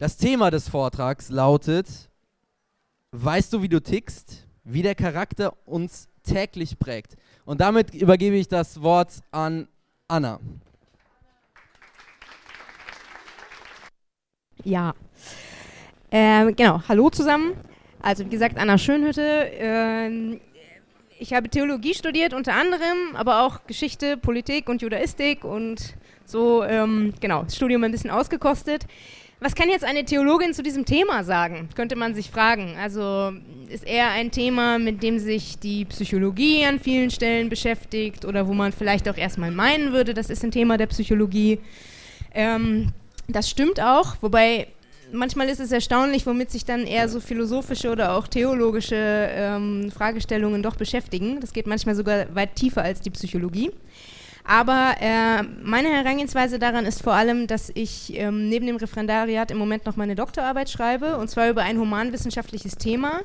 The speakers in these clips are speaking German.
Das Thema des Vortrags lautet, weißt du, wie du tickst, wie der Charakter uns täglich prägt. Und damit übergebe ich das Wort an Anna. Ja, ähm, genau, hallo zusammen. Also wie gesagt, Anna Schönhütte. Ähm, ich habe Theologie studiert unter anderem, aber auch Geschichte, Politik und Judaistik und so, ähm, genau, das Studium ein bisschen ausgekostet. Was kann jetzt eine Theologin zu diesem Thema sagen, könnte man sich fragen. Also ist eher ein Thema, mit dem sich die Psychologie an vielen Stellen beschäftigt oder wo man vielleicht auch erstmal meinen würde, das ist ein Thema der Psychologie. Ähm, das stimmt auch, wobei manchmal ist es erstaunlich, womit sich dann eher so philosophische oder auch theologische ähm, Fragestellungen doch beschäftigen. Das geht manchmal sogar weit tiefer als die Psychologie. Aber äh, meine Herangehensweise daran ist vor allem, dass ich ähm, neben dem Referendariat im Moment noch meine Doktorarbeit schreibe, und zwar über ein humanwissenschaftliches Thema.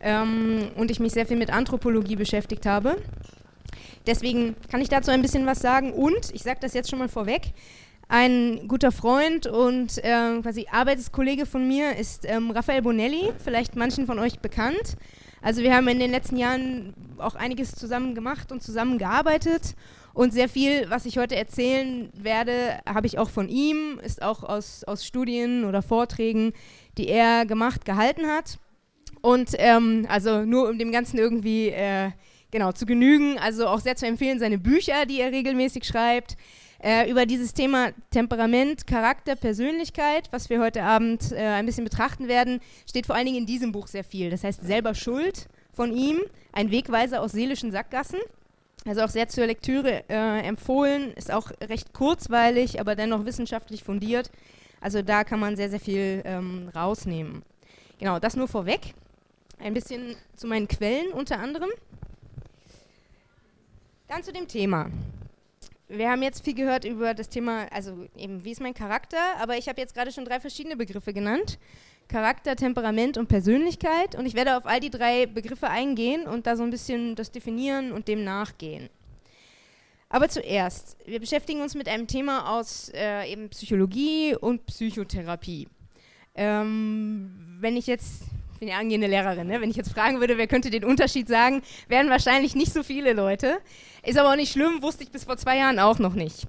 Ähm, und ich mich sehr viel mit Anthropologie beschäftigt habe. Deswegen kann ich dazu ein bisschen was sagen. Und ich sage das jetzt schon mal vorweg. Ein guter Freund und äh, quasi Arbeitskollege von mir ist ähm, Raphael Bonelli, vielleicht manchen von euch bekannt. Also wir haben in den letzten Jahren auch einiges zusammen gemacht und zusammen gearbeitet. Und sehr viel, was ich heute erzählen werde, habe ich auch von ihm, ist auch aus, aus Studien oder Vorträgen, die er gemacht, gehalten hat. Und ähm, also nur um dem Ganzen irgendwie äh, genau zu genügen, also auch sehr zu empfehlen, seine Bücher, die er regelmäßig schreibt, äh, über dieses Thema Temperament, Charakter, Persönlichkeit, was wir heute Abend äh, ein bisschen betrachten werden, steht vor allen Dingen in diesem Buch sehr viel. Das heißt selber Schuld von ihm, ein Wegweiser aus seelischen Sackgassen. Also auch sehr zur Lektüre äh, empfohlen, ist auch recht kurzweilig, aber dennoch wissenschaftlich fundiert. Also da kann man sehr, sehr viel ähm, rausnehmen. Genau, das nur vorweg. Ein bisschen zu meinen Quellen unter anderem. Dann zu dem Thema. Wir haben jetzt viel gehört über das Thema, also eben, wie ist mein Charakter, aber ich habe jetzt gerade schon drei verschiedene Begriffe genannt. Charakter, Temperament und Persönlichkeit. Und ich werde auf all die drei Begriffe eingehen und da so ein bisschen das definieren und dem nachgehen. Aber zuerst, wir beschäftigen uns mit einem Thema aus äh, eben Psychologie und Psychotherapie. Ähm, wenn ich jetzt, ich bin ja angehende Lehrerin, ne? wenn ich jetzt fragen würde, wer könnte den Unterschied sagen, wären wahrscheinlich nicht so viele Leute. Ist aber auch nicht schlimm, wusste ich bis vor zwei Jahren auch noch nicht.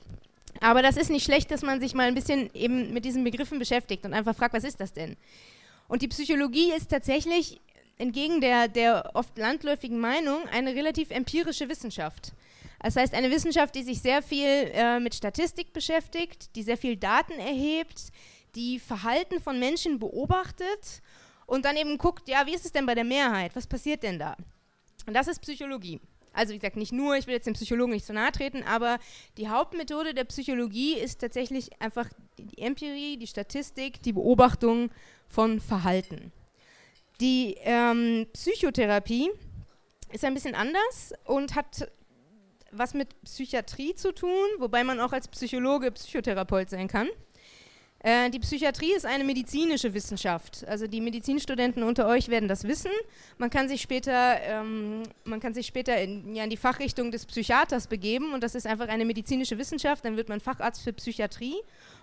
Aber das ist nicht schlecht, dass man sich mal ein bisschen eben mit diesen Begriffen beschäftigt und einfach fragt, was ist das denn? Und die Psychologie ist tatsächlich entgegen der, der oft landläufigen Meinung eine relativ empirische Wissenschaft. Das heißt, eine Wissenschaft, die sich sehr viel äh, mit Statistik beschäftigt, die sehr viel Daten erhebt, die Verhalten von Menschen beobachtet und dann eben guckt, ja, wie ist es denn bei der Mehrheit? Was passiert denn da? Und das ist Psychologie. Also wie gesagt, nicht nur, ich will jetzt dem Psychologen nicht zu nahe treten, aber die Hauptmethode der Psychologie ist tatsächlich einfach die Empirie, die Statistik, die Beobachtung von Verhalten. Die ähm, Psychotherapie ist ein bisschen anders und hat was mit Psychiatrie zu tun, wobei man auch als Psychologe Psychotherapeut sein kann. Äh, die Psychiatrie ist eine medizinische Wissenschaft. Also die Medizinstudenten unter euch werden das wissen. Man kann sich später, ähm, man kann sich später in, ja, in die Fachrichtung des Psychiaters begeben und das ist einfach eine medizinische Wissenschaft. Dann wird man Facharzt für Psychiatrie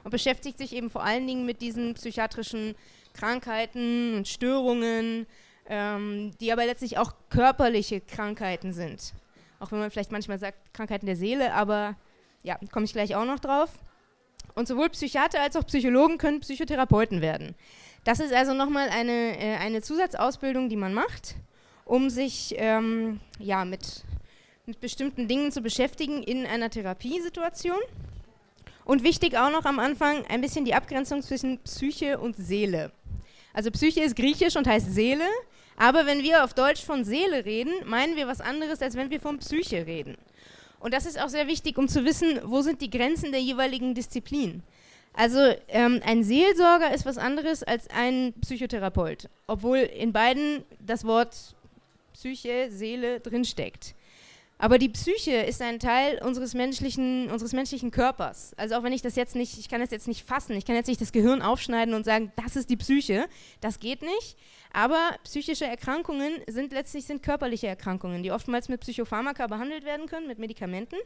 und beschäftigt sich eben vor allen Dingen mit diesen psychiatrischen Krankheiten und Störungen, ähm, die aber letztlich auch körperliche Krankheiten sind. Auch wenn man vielleicht manchmal sagt Krankheiten der Seele, aber ja, komme ich gleich auch noch drauf. Und sowohl Psychiater als auch Psychologen können Psychotherapeuten werden. Das ist also nochmal eine, äh, eine Zusatzausbildung, die man macht, um sich ähm, ja, mit, mit bestimmten Dingen zu beschäftigen in einer Therapiesituation. Und wichtig auch noch am Anfang ein bisschen die Abgrenzung zwischen Psyche und Seele. Also Psyche ist griechisch und heißt Seele, aber wenn wir auf Deutsch von Seele reden, meinen wir was anderes, als wenn wir von Psyche reden. Und das ist auch sehr wichtig, um zu wissen, wo sind die Grenzen der jeweiligen Disziplin. Also ähm, ein Seelsorger ist was anderes als ein Psychotherapeut, obwohl in beiden das Wort Psyche, Seele drinsteckt. Aber die Psyche ist ein Teil unseres menschlichen, unseres menschlichen Körpers. Also auch wenn ich das jetzt nicht, ich kann das jetzt nicht fassen, ich kann jetzt nicht das Gehirn aufschneiden und sagen, das ist die Psyche, das geht nicht. Aber psychische Erkrankungen sind letztlich sind körperliche Erkrankungen, die oftmals mit Psychopharmaka behandelt werden können, mit Medikamenten.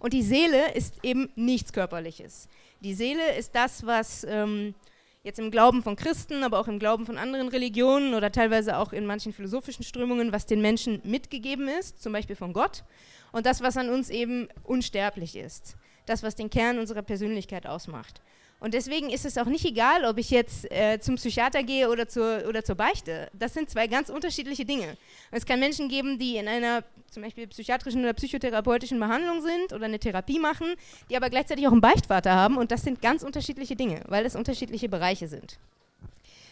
Und die Seele ist eben nichts Körperliches. Die Seele ist das, was ähm, jetzt im Glauben von Christen, aber auch im Glauben von anderen Religionen oder teilweise auch in manchen philosophischen Strömungen, was den Menschen mitgegeben ist, zum Beispiel von Gott, und das, was an uns eben unsterblich ist, das, was den Kern unserer Persönlichkeit ausmacht. Und deswegen ist es auch nicht egal, ob ich jetzt äh, zum Psychiater gehe oder zur, oder zur Beichte. Das sind zwei ganz unterschiedliche Dinge. Es kann Menschen geben, die in einer zum Beispiel psychiatrischen oder psychotherapeutischen Behandlung sind oder eine Therapie machen, die aber gleichzeitig auch einen Beichtvater haben. Und das sind ganz unterschiedliche Dinge, weil es unterschiedliche Bereiche sind.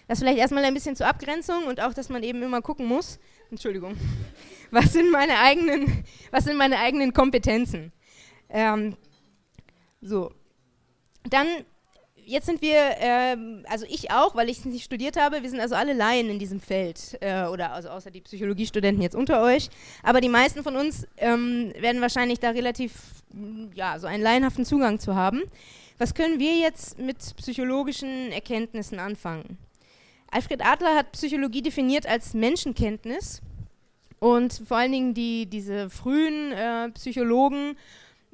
Das vielleicht erstmal ein bisschen zur Abgrenzung und auch, dass man eben immer gucken muss, Entschuldigung, was sind meine eigenen, was sind meine eigenen Kompetenzen. Ähm, so, dann jetzt sind wir, ähm, also ich auch, weil ich es nicht studiert habe, wir sind also alle Laien in diesem Feld, äh, oder also außer die Psychologiestudenten jetzt unter euch, aber die meisten von uns ähm, werden wahrscheinlich da relativ, ja, so einen laienhaften Zugang zu haben. Was können wir jetzt mit psychologischen Erkenntnissen anfangen? Alfred Adler hat Psychologie definiert als Menschenkenntnis und vor allen Dingen die, diese frühen äh, Psychologen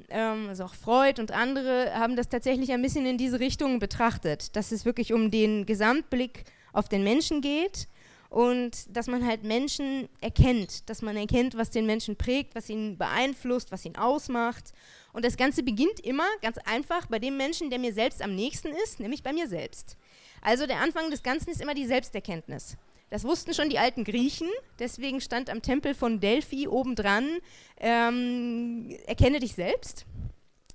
ähm, also auch Freud und andere, haben das tatsächlich ein bisschen in diese Richtung betrachtet, dass es wirklich um den Gesamtblick auf den Menschen geht und dass man halt Menschen erkennt, dass man erkennt, was den Menschen prägt, was ihn beeinflusst, was ihn ausmacht. Und das Ganze beginnt immer ganz einfach bei dem Menschen, der mir selbst am nächsten ist, nämlich bei mir selbst. Also der Anfang des Ganzen ist immer die Selbsterkenntnis. Das wussten schon die alten Griechen, deswegen stand am Tempel von Delphi obendran, ähm, erkenne dich selbst,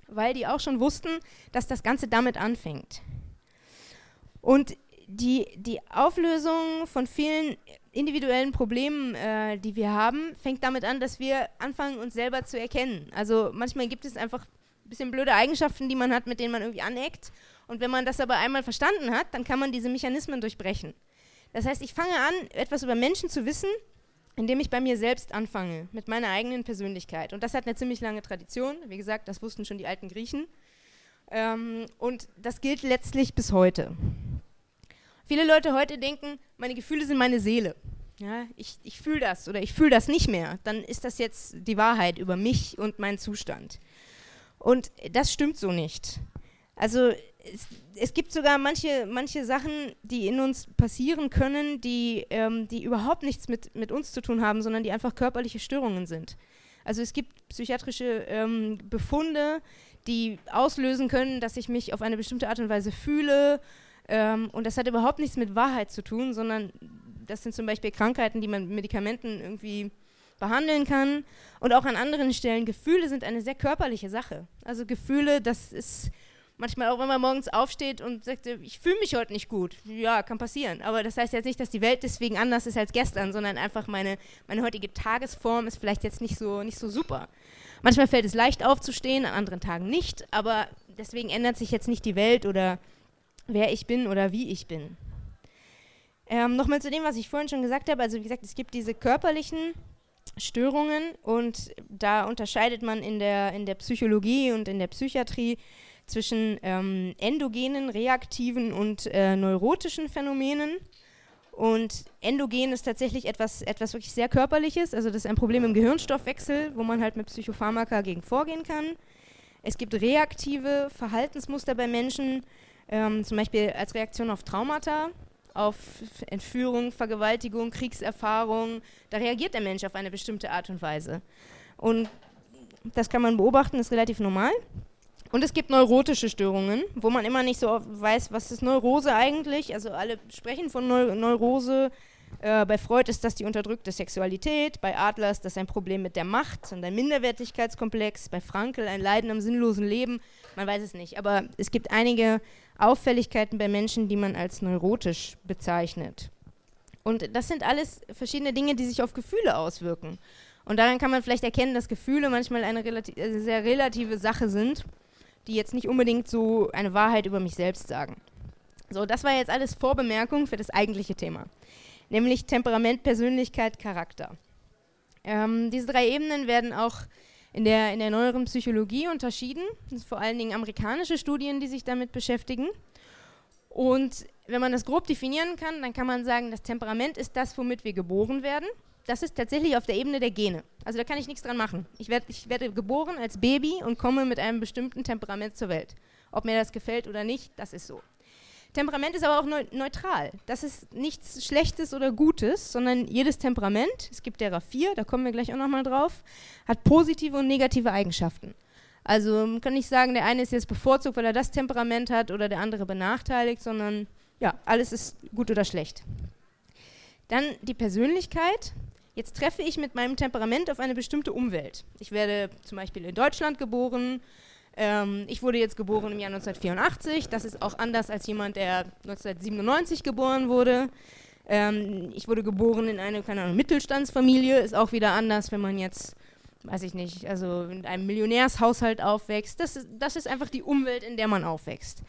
weil die auch schon wussten, dass das Ganze damit anfängt. Und die, die Auflösung von vielen individuellen Problemen, äh, die wir haben, fängt damit an, dass wir anfangen, uns selber zu erkennen. Also manchmal gibt es einfach ein bisschen blöde Eigenschaften, die man hat, mit denen man irgendwie aneckt. Und wenn man das aber einmal verstanden hat, dann kann man diese Mechanismen durchbrechen. Das heißt, ich fange an, etwas über Menschen zu wissen, indem ich bei mir selbst anfange, mit meiner eigenen Persönlichkeit. Und das hat eine ziemlich lange Tradition. Wie gesagt, das wussten schon die alten Griechen. Ähm, und das gilt letztlich bis heute. Viele Leute heute denken, meine Gefühle sind meine Seele. Ja, ich, ich fühle das oder ich fühle das nicht mehr. Dann ist das jetzt die Wahrheit über mich und meinen Zustand. Und das stimmt so nicht. Also es, es, gibt sogar manche, manche Sachen, die in uns passieren können, die, ähm, die überhaupt nichts mit, mit uns zu tun haben, sondern die einfach körperliche Störungen sind. Also es gibt psychiatrische ähm, Befunde, die auslösen können, dass ich mich auf eine bestimmte Art und Weise fühle. Ähm, und das hat überhaupt nichts mit Wahrheit zu tun, sondern das sind zum Beispiel Krankheiten, die man mit Medikamenten irgendwie behandeln kann. Und auch an anderen Stellen, Gefühle sind eine sehr körperliche Sache. Also Gefühle, das ist Manchmal auch, wenn man morgens aufsteht und sagt, ich fühle mich heute nicht gut. Ja, kann passieren. Aber das heißt jetzt nicht, dass die Welt deswegen anders ist als gestern, sondern einfach meine, meine heutige Tagesform ist vielleicht jetzt nicht so, nicht so super. Manchmal fällt es leicht aufzustehen, an anderen Tagen nicht. Aber deswegen ändert sich jetzt nicht die Welt oder wer ich bin oder wie ich bin. Ähm, Nochmal zu dem, was ich vorhin schon gesagt habe. Also wie gesagt, es gibt diese körperlichen Störungen und da unterscheidet man in der, in der Psychologie und in der Psychiatrie zwischen ähm, endogenen, reaktiven und äh, neurotischen Phänomenen. Und endogen ist tatsächlich etwas, etwas wirklich sehr Körperliches. Also das ist ein Problem im Gehirnstoffwechsel, wo man halt mit Psychopharmaka gegen vorgehen kann. Es gibt reaktive Verhaltensmuster bei Menschen, ähm, zum Beispiel als Reaktion auf Traumata, auf Entführung, Vergewaltigung, Kriegserfahrung. Da reagiert der Mensch auf eine bestimmte Art und Weise. Und das kann man beobachten, ist relativ normal. Und es gibt neurotische Störungen, wo man immer nicht so weiß, was ist Neurose eigentlich. Also alle sprechen von Neu Neurose. Äh, bei Freud ist das die unterdrückte Sexualität, bei Adler ist das ein Problem mit der Macht und ein Minderwertigkeitskomplex, bei Frankl ein Leiden am sinnlosen Leben. Man weiß es nicht, aber es gibt einige Auffälligkeiten bei Menschen, die man als neurotisch bezeichnet. Und das sind alles verschiedene Dinge, die sich auf Gefühle auswirken. Und daran kann man vielleicht erkennen, dass Gefühle manchmal eine, relati eine sehr relative Sache sind die jetzt nicht unbedingt so eine Wahrheit über mich selbst sagen. So, das war jetzt alles Vorbemerkung für das eigentliche Thema, nämlich Temperament, Persönlichkeit, Charakter. Ähm, diese drei Ebenen werden auch in der, in der neueren Psychologie unterschieden. Das sind vor allen Dingen amerikanische Studien, die sich damit beschäftigen. Und wenn man das grob definieren kann, dann kann man sagen, das Temperament ist das, womit wir geboren werden das ist tatsächlich auf der Ebene der Gene. Also da kann ich nichts dran machen. Ich, werd, ich werde geboren als Baby und komme mit einem bestimmten Temperament zur Welt. Ob mir das gefällt oder nicht, das ist so. Temperament ist aber auch neu neutral. Das ist nichts Schlechtes oder Gutes, sondern jedes Temperament, es gibt derer vier, da kommen wir gleich auch nochmal drauf, hat positive und negative Eigenschaften. Also man kann nicht sagen, der eine ist jetzt bevorzugt, weil er das Temperament hat oder der andere benachteiligt, sondern ja, alles ist gut oder schlecht. Dann die Persönlichkeit. Jetzt treffe ich mit meinem Temperament auf eine bestimmte Umwelt. Ich werde zum Beispiel in Deutschland geboren, ähm, ich wurde jetzt geboren im Jahr 1984. Das ist auch anders als jemand, der 1997 geboren wurde. Ähm, ich wurde geboren in einer keine Ahnung, Mittelstandsfamilie. Ist auch wieder anders, wenn man jetzt, weiß ich nicht, also in einem Millionärshaushalt aufwächst. Das ist, das ist einfach die Umwelt, in der man aufwächst.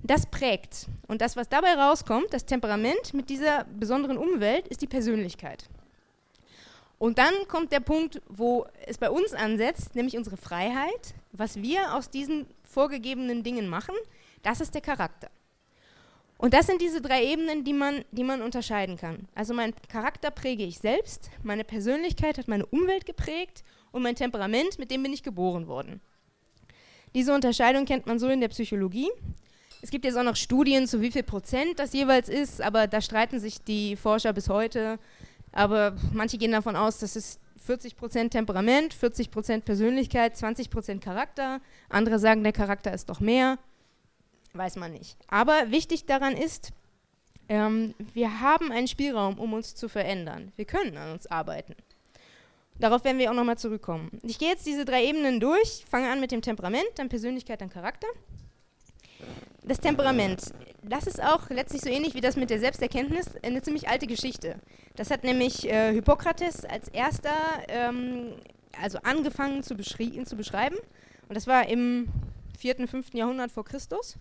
Das prägt. Und das, was dabei rauskommt, das Temperament mit dieser besonderen Umwelt, ist die Persönlichkeit. Und dann kommt der Punkt, wo es bei uns ansetzt, nämlich unsere Freiheit, was wir aus diesen vorgegebenen Dingen machen, das ist der Charakter. Und das sind diese drei Ebenen, die man, die man unterscheiden kann. Also mein Charakter präge ich selbst, meine Persönlichkeit hat meine Umwelt geprägt und mein Temperament, mit dem bin ich geboren worden. Diese Unterscheidung kennt man so in der Psychologie. Es gibt jetzt auch noch Studien, zu wie viel Prozent das jeweils ist, aber da streiten sich die Forscher bis heute. Aber manche gehen davon aus, dass es 40% Temperament, 40% Persönlichkeit, 20% Charakter. Andere sagen, der Charakter ist doch mehr. Weiß man nicht. Aber wichtig daran ist, ähm, wir haben einen Spielraum, um uns zu verändern. Wir können an uns arbeiten. Darauf werden wir auch nochmal zurückkommen. Ich gehe jetzt diese drei Ebenen durch, fange an mit dem Temperament, dann Persönlichkeit, dann Charakter. Das Temperament, das ist auch letztlich so ähnlich wie das mit der Selbsterkenntnis eine ziemlich alte Geschichte. Das hat nämlich äh, Hippokrates als erster ähm, also angefangen zu, zu beschreiben. Und das war im 4., 5. Jahrhundert vor Christus.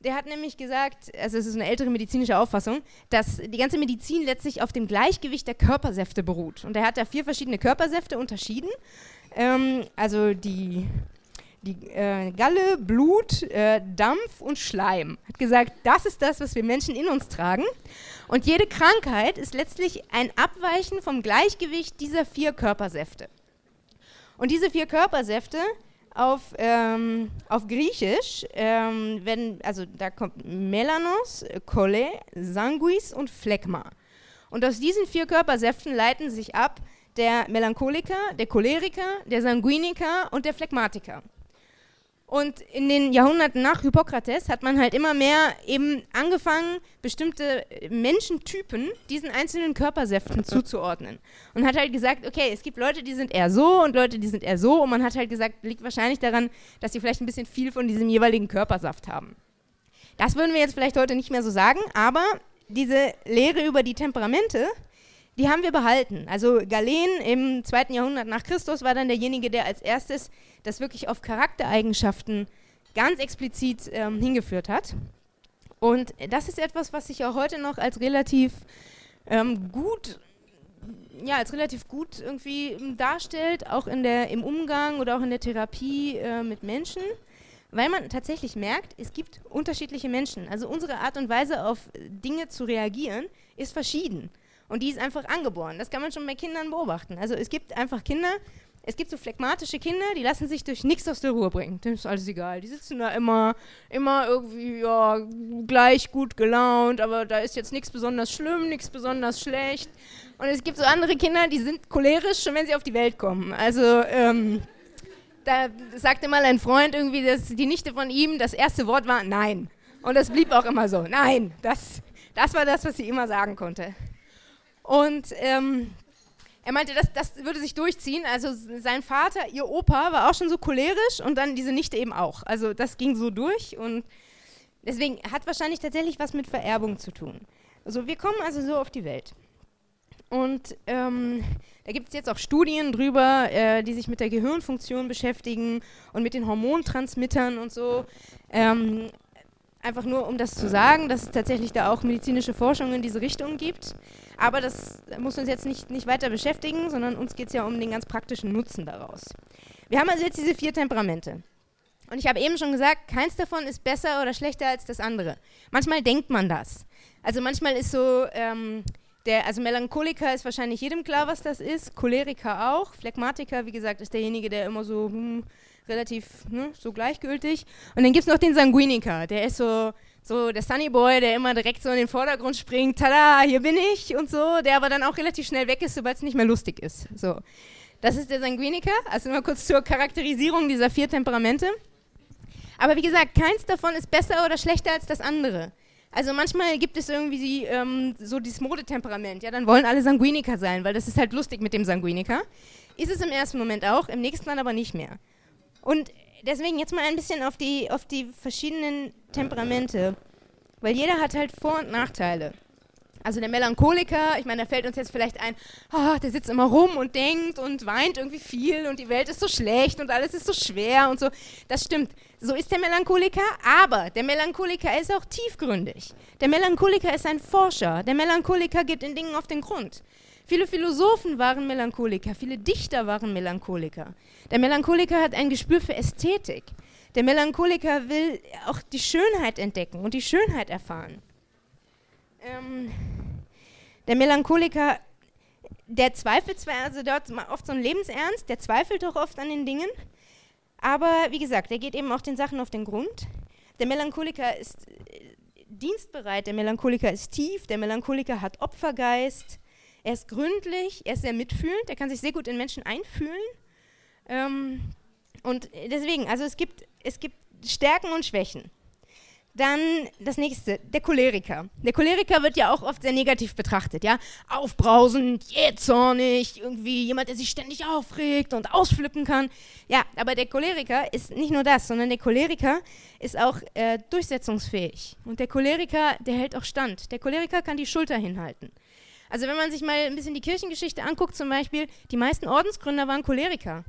Der hat nämlich gesagt, also es ist eine ältere medizinische Auffassung, dass die ganze Medizin letztlich auf dem Gleichgewicht der Körpersäfte beruht. Und er hat da vier verschiedene Körpersäfte unterschieden. Ähm, also die die äh, Galle, Blut, äh, Dampf und Schleim. Hat gesagt, das ist das, was wir Menschen in uns tragen. Und jede Krankheit ist letztlich ein Abweichen vom Gleichgewicht dieser vier Körpersäfte. Und diese vier Körpersäfte auf, ähm, auf Griechisch ähm, werden, also da kommt Melanos, Cholle, Sanguis und Phlegma. Und aus diesen vier Körpersäften leiten sich ab der Melancholiker, der Choleriker, der Sanguiniker und der Phlegmatiker. Und in den Jahrhunderten nach Hippokrates hat man halt immer mehr eben angefangen, bestimmte Menschentypen diesen einzelnen Körpersäften zuzuordnen. Und hat halt gesagt, okay, es gibt Leute, die sind eher so und Leute, die sind eher so. Und man hat halt gesagt, liegt wahrscheinlich daran, dass sie vielleicht ein bisschen viel von diesem jeweiligen Körpersaft haben. Das würden wir jetzt vielleicht heute nicht mehr so sagen, aber diese Lehre über die Temperamente, die haben wir behalten. Also Galen im zweiten Jahrhundert nach Christus war dann derjenige, der als erstes das wirklich auf Charaktereigenschaften ganz explizit ähm, hingeführt hat. Und das ist etwas, was sich auch heute noch als relativ ähm, gut ja, als relativ gut irgendwie ähm, darstellt, auch in der, im Umgang oder auch in der Therapie äh, mit Menschen, weil man tatsächlich merkt, es gibt unterschiedliche Menschen. Also unsere Art und Weise auf Dinge zu reagieren ist verschieden. Und die ist einfach angeboren. Das kann man schon bei Kindern beobachten. Also es gibt einfach Kinder, es gibt so phlegmatische Kinder, die lassen sich durch nichts aus der Ruhe bringen. Dem ist alles egal. Die sitzen da immer, immer irgendwie, ja, gleich gut gelaunt, aber da ist jetzt nichts besonders schlimm, nichts besonders schlecht. Und es gibt so andere Kinder, die sind cholerisch, schon wenn sie auf die Welt kommen. Also, ähm, da sagte mal ein Freund irgendwie, dass die Nichte von ihm, das erste Wort war Nein. Und das blieb auch immer so. Nein, das, das war das, was sie immer sagen konnte. Und ähm, er meinte, das, das würde sich durchziehen. Also sein Vater, ihr Opa, war auch schon so cholerisch und dann diese Nichte eben auch. Also das ging so durch und deswegen hat wahrscheinlich tatsächlich was mit Vererbung zu tun. Also wir kommen also so auf die Welt. Und ähm, da gibt es jetzt auch Studien drüber, äh, die sich mit der Gehirnfunktion beschäftigen und mit den Hormontransmittern und so. Ähm, einfach nur, um das zu sagen, dass es tatsächlich da auch medizinische Forschung in diese Richtung gibt. Aber das muss uns jetzt nicht, nicht weiter beschäftigen, sondern uns geht es ja um den ganz praktischen Nutzen daraus. Wir haben also jetzt diese vier Temperamente. Und ich habe eben schon gesagt, keins davon ist besser oder schlechter als das andere. Manchmal denkt man das. Also manchmal ist so, ähm, der, also Melancholiker ist wahrscheinlich jedem klar, was das ist. Choleriker auch. Phlegmatiker, wie gesagt, ist derjenige, der immer so hm, relativ ne, so gleichgültig. Und dann gibt es noch den Sanguiniker, der ist so So der Sunny Boy, der immer direkt so in den Vordergrund springt, tada, hier bin ich und so, der aber dann auch relativ schnell weg ist, sobald es nicht mehr lustig ist. So. Das ist der Sanguiniker, also mal kurz zur Charakterisierung dieser vier Temperamente. Aber wie gesagt, keins davon ist besser oder schlechter als das andere. Also manchmal gibt es irgendwie ähm, so dieses Modetemperament, ja, dann wollen alle Sanguiniker sein, weil das ist halt lustig mit dem Sanguiniker. Ist es im ersten Moment auch, im nächsten dann aber nicht mehr. Und deswegen jetzt mal ein bisschen auf die, auf die verschiedenen Temperamente, weil jeder hat halt Vor- und Nachteile. Also der Melancholiker, ich meine, da fällt uns jetzt vielleicht ein, oh, der sitzt immer rum und denkt und weint irgendwie viel und die Welt ist so schlecht und alles ist so schwer und so. Das stimmt. So ist der Melancholiker, aber der Melancholiker ist auch tiefgründig. Der Melancholiker ist ein Forscher. Der Melancholiker geht in Dingen auf den Grund. Viele Philosophen waren Melancholiker, viele Dichter waren Melancholiker. Der Melancholiker hat ein Gespür für Ästhetik. Der Melancholiker will auch die Schönheit entdecken und die Schönheit erfahren. Ähm, der Melancholiker, der zweifelt zwar, also der hat oft so einen Lebensernst, der zweifelt auch oft an den Dingen, aber wie gesagt, der geht eben auch den Sachen auf den Grund. Der Melancholiker ist äh, dienstbereit, der Melancholiker ist tief, der Melancholiker hat Opfergeist, er ist gründlich, er ist sehr mitfühlend, er kann sich sehr gut in Menschen einfühlen. Ähm, und deswegen, also es gibt, es gibt Stärken und Schwächen. Dann das nächste, der Choleriker. Der Choleriker wird ja auch oft sehr negativ betrachtet, ja? Aufbrausend, jähzornig, irgendwie jemand, der sich ständig aufregt und ausflippen kann. Ja, aber der Choleriker ist nicht nur das, sondern der Choleriker ist auch äh, durchsetzungsfähig. Und der Choleriker, der hält auch stand. Der Choleriker kann die Schulter hinhalten. Also wenn man sich mal ein bisschen die Kirchengeschichte anguckt, zum Beispiel, die meisten Ordensgründer waren Choleriker.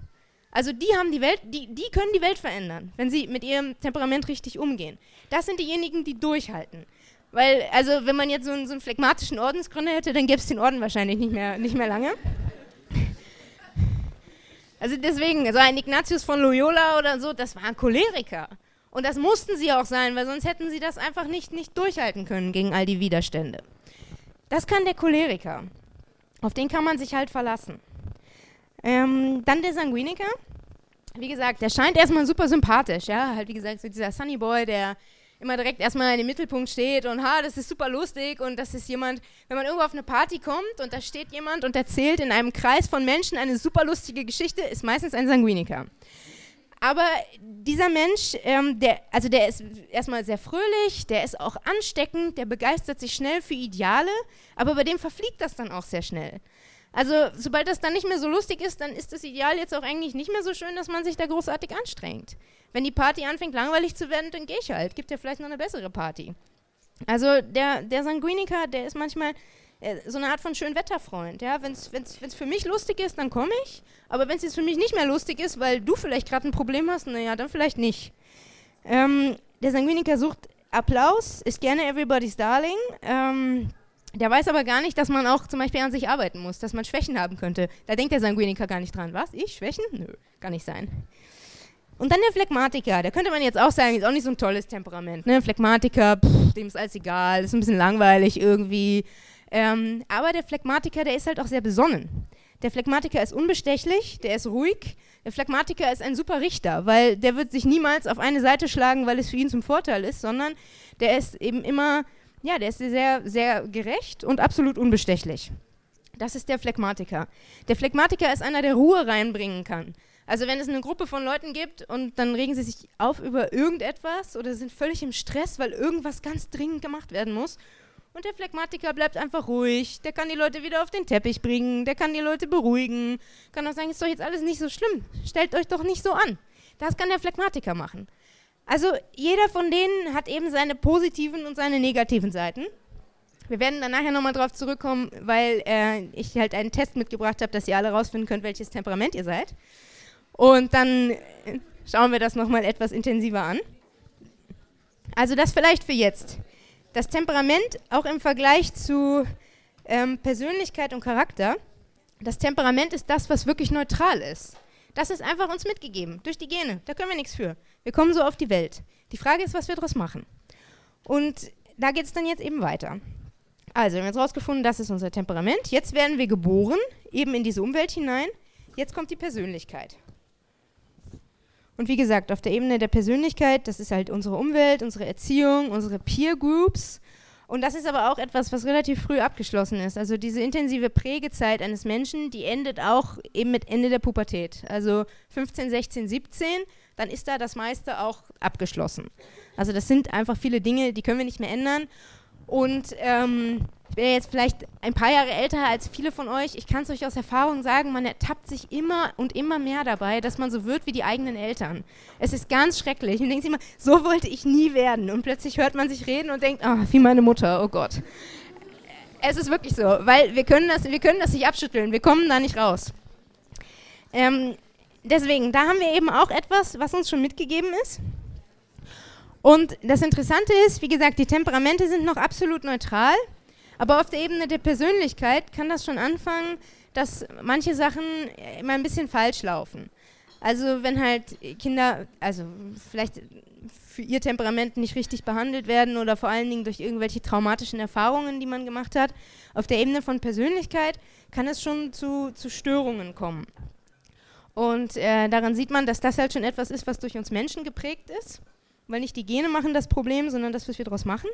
Also die haben die Welt, die, die können die Welt verändern, wenn sie mit ihrem Temperament richtig umgehen. Das sind diejenigen, die durchhalten. Weil, also wenn man jetzt so einen, so einen phlegmatischen Ordensgründer hätte, dann gäbe es den Orden wahrscheinlich nicht mehr, nicht mehr lange. Also deswegen, so ein Ignatius von Loyola oder so, das waren Choleriker. Und das mussten sie auch sein, weil sonst hätten sie das einfach nicht, nicht durchhalten können gegen all die Widerstände. Das kann der Choleriker. Auf den kann man sich halt verlassen. Ähm, dann der Sanguiniker. Wie gesagt, der scheint erstmal super sympathisch. Ja, halt wie gesagt, so dieser Sunny Boy, der immer direkt erstmal in den Mittelpunkt steht und ha, das ist super lustig und das ist jemand, wenn man irgendwo auf eine Party kommt und da steht jemand und erzählt in einem Kreis von Menschen eine super lustige Geschichte, ist meistens ein Sanguiniker. Aber dieser Mensch, ähm, der, also der ist erstmal sehr fröhlich, der ist auch ansteckend, der begeistert sich schnell für Ideale, aber bei dem verfliegt das dann auch sehr schnell. Also sobald das dann nicht mehr so lustig ist, dann ist das Ideal jetzt auch eigentlich nicht mehr so schön, dass man sich da großartig anstrengt. Wenn die Party anfängt langweilig zu werden, dann gehe ich halt. Gibt ja vielleicht noch eine bessere Party. Also der, der Sanguiniker, der ist manchmal so eine Art von Schönwetterfreund. Ja? Wenn es für mich lustig ist, dann komme ich. Aber wenn es jetzt für mich nicht mehr lustig ist, weil du vielleicht gerade ein Problem hast, naja, dann vielleicht nicht. Ähm, der Sanguiniker sucht Applaus, ist gerne everybody's darling. Ähm, der weiß aber gar nicht, dass man auch zum Beispiel an sich arbeiten muss, dass man Schwächen haben könnte. Da denkt der Sanguiniker gar nicht dran. Was? Ich? Schwächen? Nö, kann nicht sein. Und dann der Phlegmatiker, der könnte man jetzt auch sagen, ist auch nicht so ein tolles Temperament. Ne? Phlegmatiker, pff, dem ist alles egal, ist ein bisschen langweilig irgendwie. Ähm, aber der Phlegmatiker, der ist halt auch sehr besonnen. Der Phlegmatiker ist unbestechlich, der ist ruhig. Der Phlegmatiker ist ein super Richter, weil der wird sich niemals auf eine Seite schlagen, weil es für ihn zum Vorteil ist, sondern der ist eben immer, ja, der ist sehr, sehr gerecht und absolut unbestechlich. Das ist der Phlegmatiker. Der Phlegmatiker ist einer, der Ruhe reinbringen kann. Also wenn es eine Gruppe von Leuten gibt und dann regen sie sich auf über irgendetwas oder sind völlig im Stress, weil irgendwas ganz dringend gemacht werden muss und der Phlegmatiker bleibt einfach ruhig. Der kann die Leute wieder auf den Teppich bringen. Der kann die Leute beruhigen. Kann auch sagen, ist doch jetzt alles nicht so schlimm. Stellt euch doch nicht so an. Das kann der Phlegmatiker machen. Also jeder von denen hat eben seine positiven und seine negativen Seiten. Wir werden dann nachher nochmal drauf zurückkommen, weil äh, ich halt einen Test mitgebracht habe, dass ihr alle rausfinden könnt, welches Temperament ihr seid. Und dann äh, schauen wir das nochmal etwas intensiver an. Also das vielleicht für jetzt das Temperament auch im Vergleich zu ähm, Persönlichkeit und Charakter, das Temperament ist das, was wirklich neutral ist. Das ist einfach uns mitgegeben, durch die Gene. Da können wir nichts für. Wir kommen so auf die Welt. Die Frage ist, was wir daraus machen. Und da geht es dann jetzt eben weiter. Also, wir haben jetzt rausgefunden, das ist unser Temperament. Jetzt werden wir geboren, eben in diese Umwelt hinein. Jetzt kommt die Persönlichkeit. Und wie gesagt, auf der Ebene der Persönlichkeit, das ist halt unsere Umwelt, unsere Erziehung, unsere Peer Groups. Und das ist aber auch etwas, was relativ früh abgeschlossen ist. Also diese intensive Prägezeit eines Menschen, die endet auch eben mit Ende der Pubertät. Also 15, 16, 17, dann ist da das meiste auch abgeschlossen. Also das sind einfach viele Dinge, die können wir nicht mehr ändern. Und ähm, ich bin ja jetzt vielleicht ein paar Jahre älter als viele von euch. Ich kann es euch aus Erfahrung sagen, man ertappt sich immer und immer mehr dabei, dass man so wird wie die eigenen Eltern. Es ist ganz schrecklich. Und denkt sich immer, so wollte ich nie werden. Und plötzlich hört man sich reden und denkt, oh, wie meine Mutter, oh Gott. Es ist wirklich so, weil wir können das, wir können das nicht abschütteln. Wir kommen da nicht raus. Ähm, deswegen, da haben wir eben auch etwas, was uns schon mitgegeben ist. Und das Interessante ist, wie gesagt, die Temperamente sind noch absolut neutral. Aber auf der Ebene der Persönlichkeit kann das schon anfangen, dass manche Sachen immer ein bisschen falsch laufen. Also wenn halt Kinder, also vielleicht für ihr Temperament nicht richtig behandelt werden oder vor allen Dingen durch irgendwelche traumatischen Erfahrungen, die man gemacht hat, auf der Ebene von Persönlichkeit kann es schon zu, zu Störungen kommen. Und äh, daran sieht man, dass das halt schon etwas ist, was durch uns Menschen geprägt ist, weil nicht die Gene machen das Problem, sondern das, was wir daraus machen.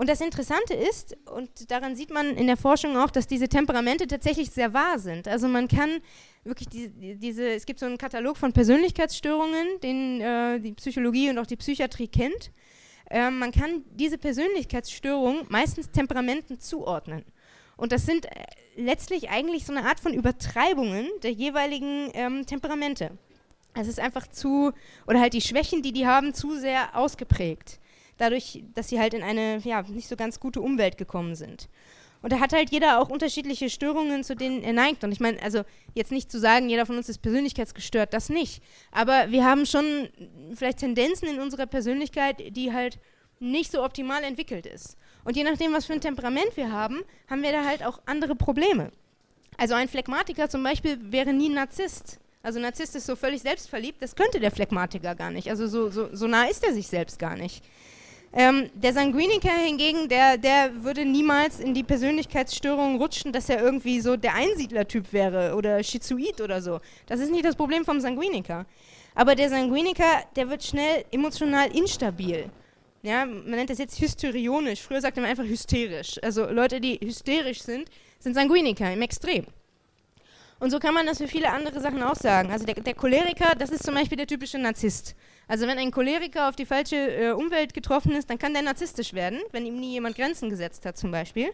Und das Interessante ist, und daran sieht man in der Forschung auch, dass diese Temperamente tatsächlich sehr wahr sind. Also man kann wirklich die, diese, es gibt so einen Katalog von Persönlichkeitsstörungen, den äh, die Psychologie und auch die Psychiatrie kennt. Äh, man kann diese Persönlichkeitsstörungen meistens Temperamenten zuordnen. Und das sind äh, letztlich eigentlich so eine Art von Übertreibungen der jeweiligen ähm, Temperamente. Es ist einfach zu, oder halt die Schwächen, die die haben, zu sehr ausgeprägt dadurch, dass sie halt in eine ja, nicht so ganz gute Umwelt gekommen sind. Und da hat halt jeder auch unterschiedliche Störungen, zu denen er neigt. Und ich meine, also jetzt nicht zu sagen, jeder von uns ist persönlichkeitsgestört, das nicht. Aber wir haben schon vielleicht Tendenzen in unserer Persönlichkeit, die halt nicht so optimal entwickelt ist. Und je nachdem, was für ein Temperament wir haben, haben wir da halt auch andere Probleme. Also ein Phlegmatiker zum Beispiel wäre nie ein Narzisst. Also ein Narzisst ist so völlig selbstverliebt, das könnte der Phlegmatiker gar nicht. Also so, so, so nah ist er sich selbst gar nicht. Ähm, der Sanguiniker hingegen, der, der würde niemals in die Persönlichkeitsstörung rutschen, dass er irgendwie so der Einsiedlertyp wäre oder Schizoid oder so. Das ist nicht das Problem vom Sanguiniker. Aber der Sanguiniker, der wird schnell emotional instabil. Ja, man nennt das jetzt hysterionisch. Früher sagte man einfach hysterisch. Also Leute, die hysterisch sind, sind Sanguiniker im Extrem. Und so kann man das für viele andere Sachen auch sagen. Also der, der Choleriker, das ist zum Beispiel der typische Narzisst. Also wenn ein Choleriker auf die falsche äh, Umwelt getroffen ist, dann kann der narzisstisch werden, wenn ihm nie jemand Grenzen gesetzt hat zum Beispiel.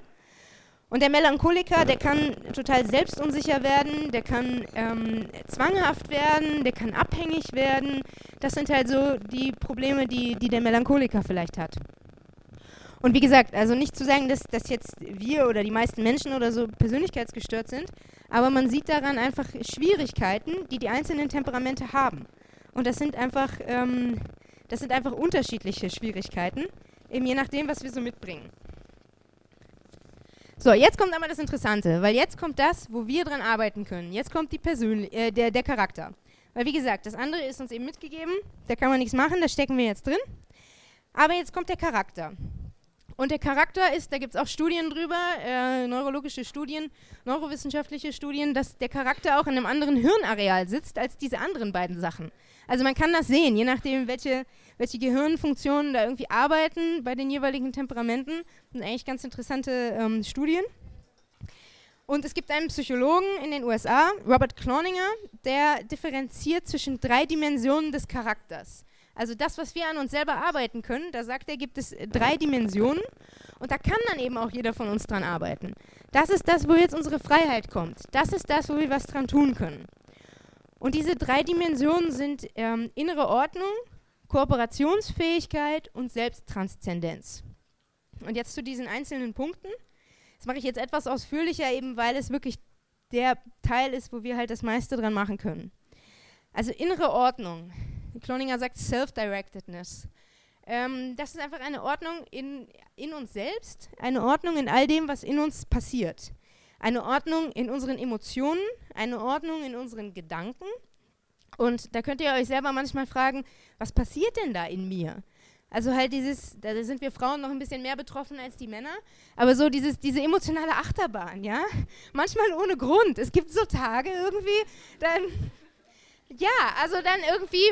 Und der Melancholiker, der kann total selbstunsicher werden, der kann ähm, zwanghaft werden, der kann abhängig werden. Das sind halt so die Probleme, die, die der Melancholiker vielleicht hat. Und wie gesagt, also nicht zu sagen, dass, dass jetzt wir oder die meisten Menschen oder so persönlichkeitsgestört sind, aber man sieht daran einfach Schwierigkeiten, die die einzelnen Temperamente haben. Und das sind einfach, ähm, das sind einfach unterschiedliche Schwierigkeiten, eben je nachdem, was wir so mitbringen. So, jetzt kommt aber das Interessante, weil jetzt kommt das, wo wir dran arbeiten können. Jetzt kommt die Persön äh, der, der Charakter. Weil wie gesagt, das andere ist uns eben mitgegeben, da kann man nichts machen, da stecken wir jetzt drin. Aber jetzt kommt der Charakter. Und der Charakter ist, da gibt es auch Studien drüber, äh, neurologische Studien, neurowissenschaftliche Studien, dass der Charakter auch in einem anderen Hirnareal sitzt als diese anderen beiden Sachen. Also man kann das sehen, je nachdem, welche, welche Gehirnfunktionen da irgendwie arbeiten bei den jeweiligen Temperamenten. Das sind eigentlich ganz interessante ähm, Studien. Und es gibt einen Psychologen in den USA, Robert Cloninger, der differenziert zwischen drei Dimensionen des Charakters. Also das, was wir an uns selber arbeiten können, da sagt er, gibt es drei Dimensionen und da kann dann eben auch jeder von uns dran arbeiten. Das ist das, wo jetzt unsere Freiheit kommt. Das ist das, wo wir was dran tun können. Und diese drei Dimensionen sind ähm, innere Ordnung, Kooperationsfähigkeit und Selbsttranszendenz. Und jetzt zu diesen einzelnen Punkten. Das mache ich jetzt etwas ausführlicher, eben weil es wirklich der Teil ist, wo wir halt das meiste dran machen können. Also innere Ordnung. Cloninger sagt Self-Directedness. Ähm, das ist einfach eine Ordnung in, in uns selbst, eine Ordnung in all dem, was in uns passiert eine Ordnung in unseren Emotionen, eine Ordnung in unseren Gedanken. Und da könnt ihr euch selber manchmal fragen, was passiert denn da in mir? Also halt dieses, da sind wir Frauen noch ein bisschen mehr betroffen als die Männer, aber so dieses, diese emotionale Achterbahn, ja? Manchmal ohne Grund. Es gibt so Tage irgendwie, dann Ja, also dann irgendwie,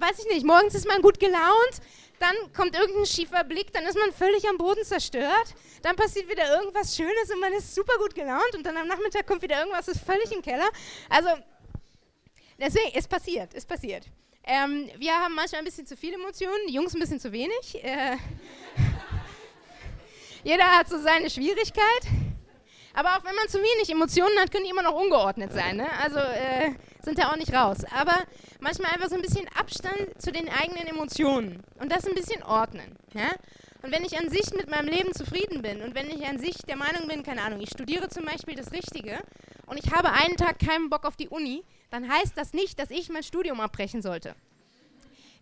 weiß ich nicht, morgens ist man gut gelaunt, dann kommt irgendein schiefer Blick, dann ist man völlig am Boden zerstört, dann passiert wieder irgendwas Schönes und man ist super gut gelaunt und dann am Nachmittag kommt wieder irgendwas, ist völlig im Keller. Also, deswegen, es passiert, es passiert. Ähm, wir haben manchmal ein bisschen zu viele Emotionen, die Jungs ein bisschen zu wenig. Äh, jeder hat so seine Schwierigkeit. Aber auch wenn man zu wenig Emotionen hat, können die immer noch ungeordnet sein. Ne? Also äh, sind da auch nicht raus. Aber manchmal einfach so ein bisschen Abstand zu den eigenen Emotionen und das ein bisschen ordnen. Ja? Und wenn ich an sich mit meinem Leben zufrieden bin und wenn ich an sich der Meinung bin, keine Ahnung, ich studiere zum Beispiel das Richtige und ich habe einen Tag keinen Bock auf die Uni, dann heißt das nicht, dass ich mein Studium abbrechen sollte.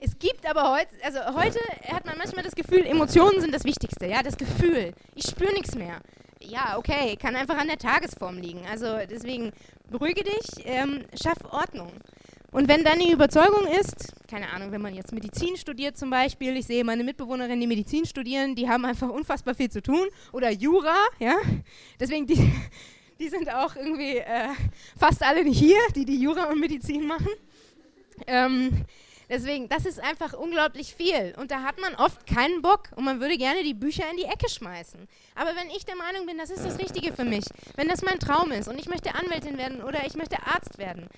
Es gibt aber heute, also heute hat man manchmal das Gefühl, Emotionen sind das Wichtigste, ja, das Gefühl. Ich spüre nichts mehr ja, okay, kann einfach an der Tagesform liegen. Also deswegen beruhige dich, ähm, schaff Ordnung. Und wenn dann die Überzeugung ist, keine Ahnung, wenn man jetzt Medizin studiert zum Beispiel, ich sehe meine Mitbewohnerinnen, die Medizin studieren, die haben einfach unfassbar viel zu tun. Oder Jura, ja. Deswegen, die, die sind auch irgendwie äh, fast alle nicht hier, die die Jura und Medizin machen. Ähm, Deswegen, das ist einfach unglaublich viel. Und da hat man oft keinen Bock und man würde gerne die Bücher in die Ecke schmeißen. Aber wenn ich der Meinung bin, das ist das Richtige für mich, wenn das mein Traum ist und ich möchte Anwältin werden oder ich möchte Arzt werden,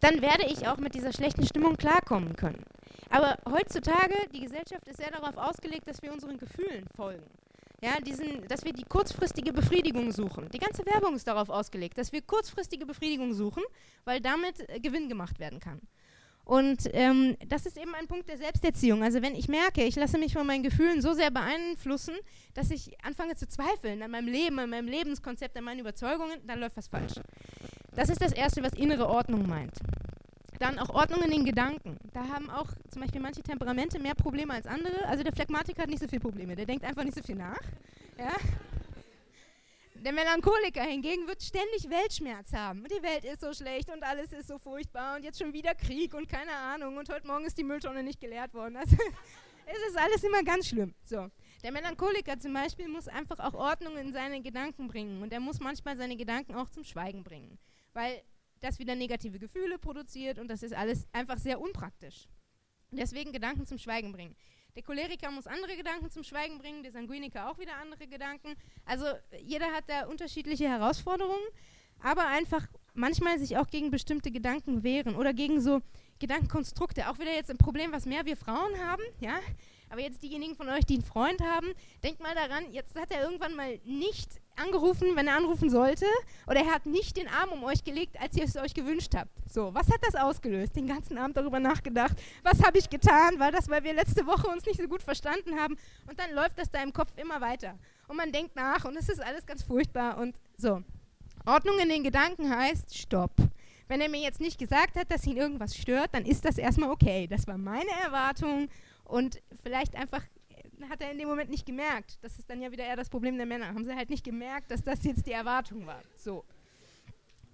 dann werde ich auch mit dieser schlechten Stimmung klarkommen können. Aber heutzutage, die Gesellschaft ist sehr darauf ausgelegt, dass wir unseren Gefühlen folgen. Ja, diesen, dass wir die kurzfristige Befriedigung suchen. Die ganze Werbung ist darauf ausgelegt, dass wir kurzfristige Befriedigung suchen, weil damit äh, Gewinn gemacht werden kann. Und ähm, das ist eben ein Punkt der Selbsterziehung. Also wenn ich merke, ich lasse mich von meinen Gefühlen so sehr beeinflussen, dass ich anfange zu zweifeln an meinem Leben, an meinem Lebenskonzept, an meinen Überzeugungen, dann läuft was falsch. Das ist das Erste, was innere Ordnung meint. Dann auch Ordnung in den Gedanken. Da haben auch zum Beispiel manche Temperamente mehr Probleme als andere. Also der Phlegmatiker hat nicht so viele Probleme, der denkt einfach nicht so viel nach. Ja? Der Melancholiker hingegen wird ständig Weltschmerz haben. Die Welt ist so schlecht und alles ist so furchtbar und jetzt schon wieder Krieg und keine Ahnung und heute Morgen ist die Mülltonne nicht geleert worden. Also es ist alles immer ganz schlimm. So. Der Melancholiker zum Beispiel muss einfach auch Ordnung in seine Gedanken bringen und er muss manchmal seine Gedanken auch zum Schweigen bringen, weil das wieder negative Gefühle produziert und das ist alles einfach sehr unpraktisch. Deswegen Gedanken zum Schweigen bringen. Der Choleriker muss andere Gedanken zum Schweigen bringen, der Sanguiniker auch wieder andere Gedanken. Also jeder hat da unterschiedliche Herausforderungen, aber einfach manchmal sich auch gegen bestimmte Gedanken wehren oder gegen so Gedankenkonstrukte. Auch wieder jetzt ein Problem, was mehr wir Frauen haben, ja. Aber jetzt diejenigen von euch, die einen Freund haben, denkt mal daran, jetzt hat er irgendwann mal nicht angerufen, wenn er anrufen sollte, oder er hat nicht den Arm um euch gelegt, als ihr es euch gewünscht habt. So, was hat das ausgelöst? Den ganzen Abend darüber nachgedacht, was habe ich getan? War das, weil wir letzte Woche uns nicht so gut verstanden haben? Und dann läuft das da im Kopf immer weiter. Und man denkt nach und es ist alles ganz furchtbar und so. Ordnung in den Gedanken heißt Stopp. Wenn er mir jetzt nicht gesagt hat, dass ihn irgendwas stört, dann ist das erstmal okay. Das war meine Erwartung und vielleicht einfach hat er in dem Moment nicht gemerkt. Das ist dann ja wieder eher das Problem der Männer. Haben sie halt nicht gemerkt, dass das jetzt die Erwartung war. So.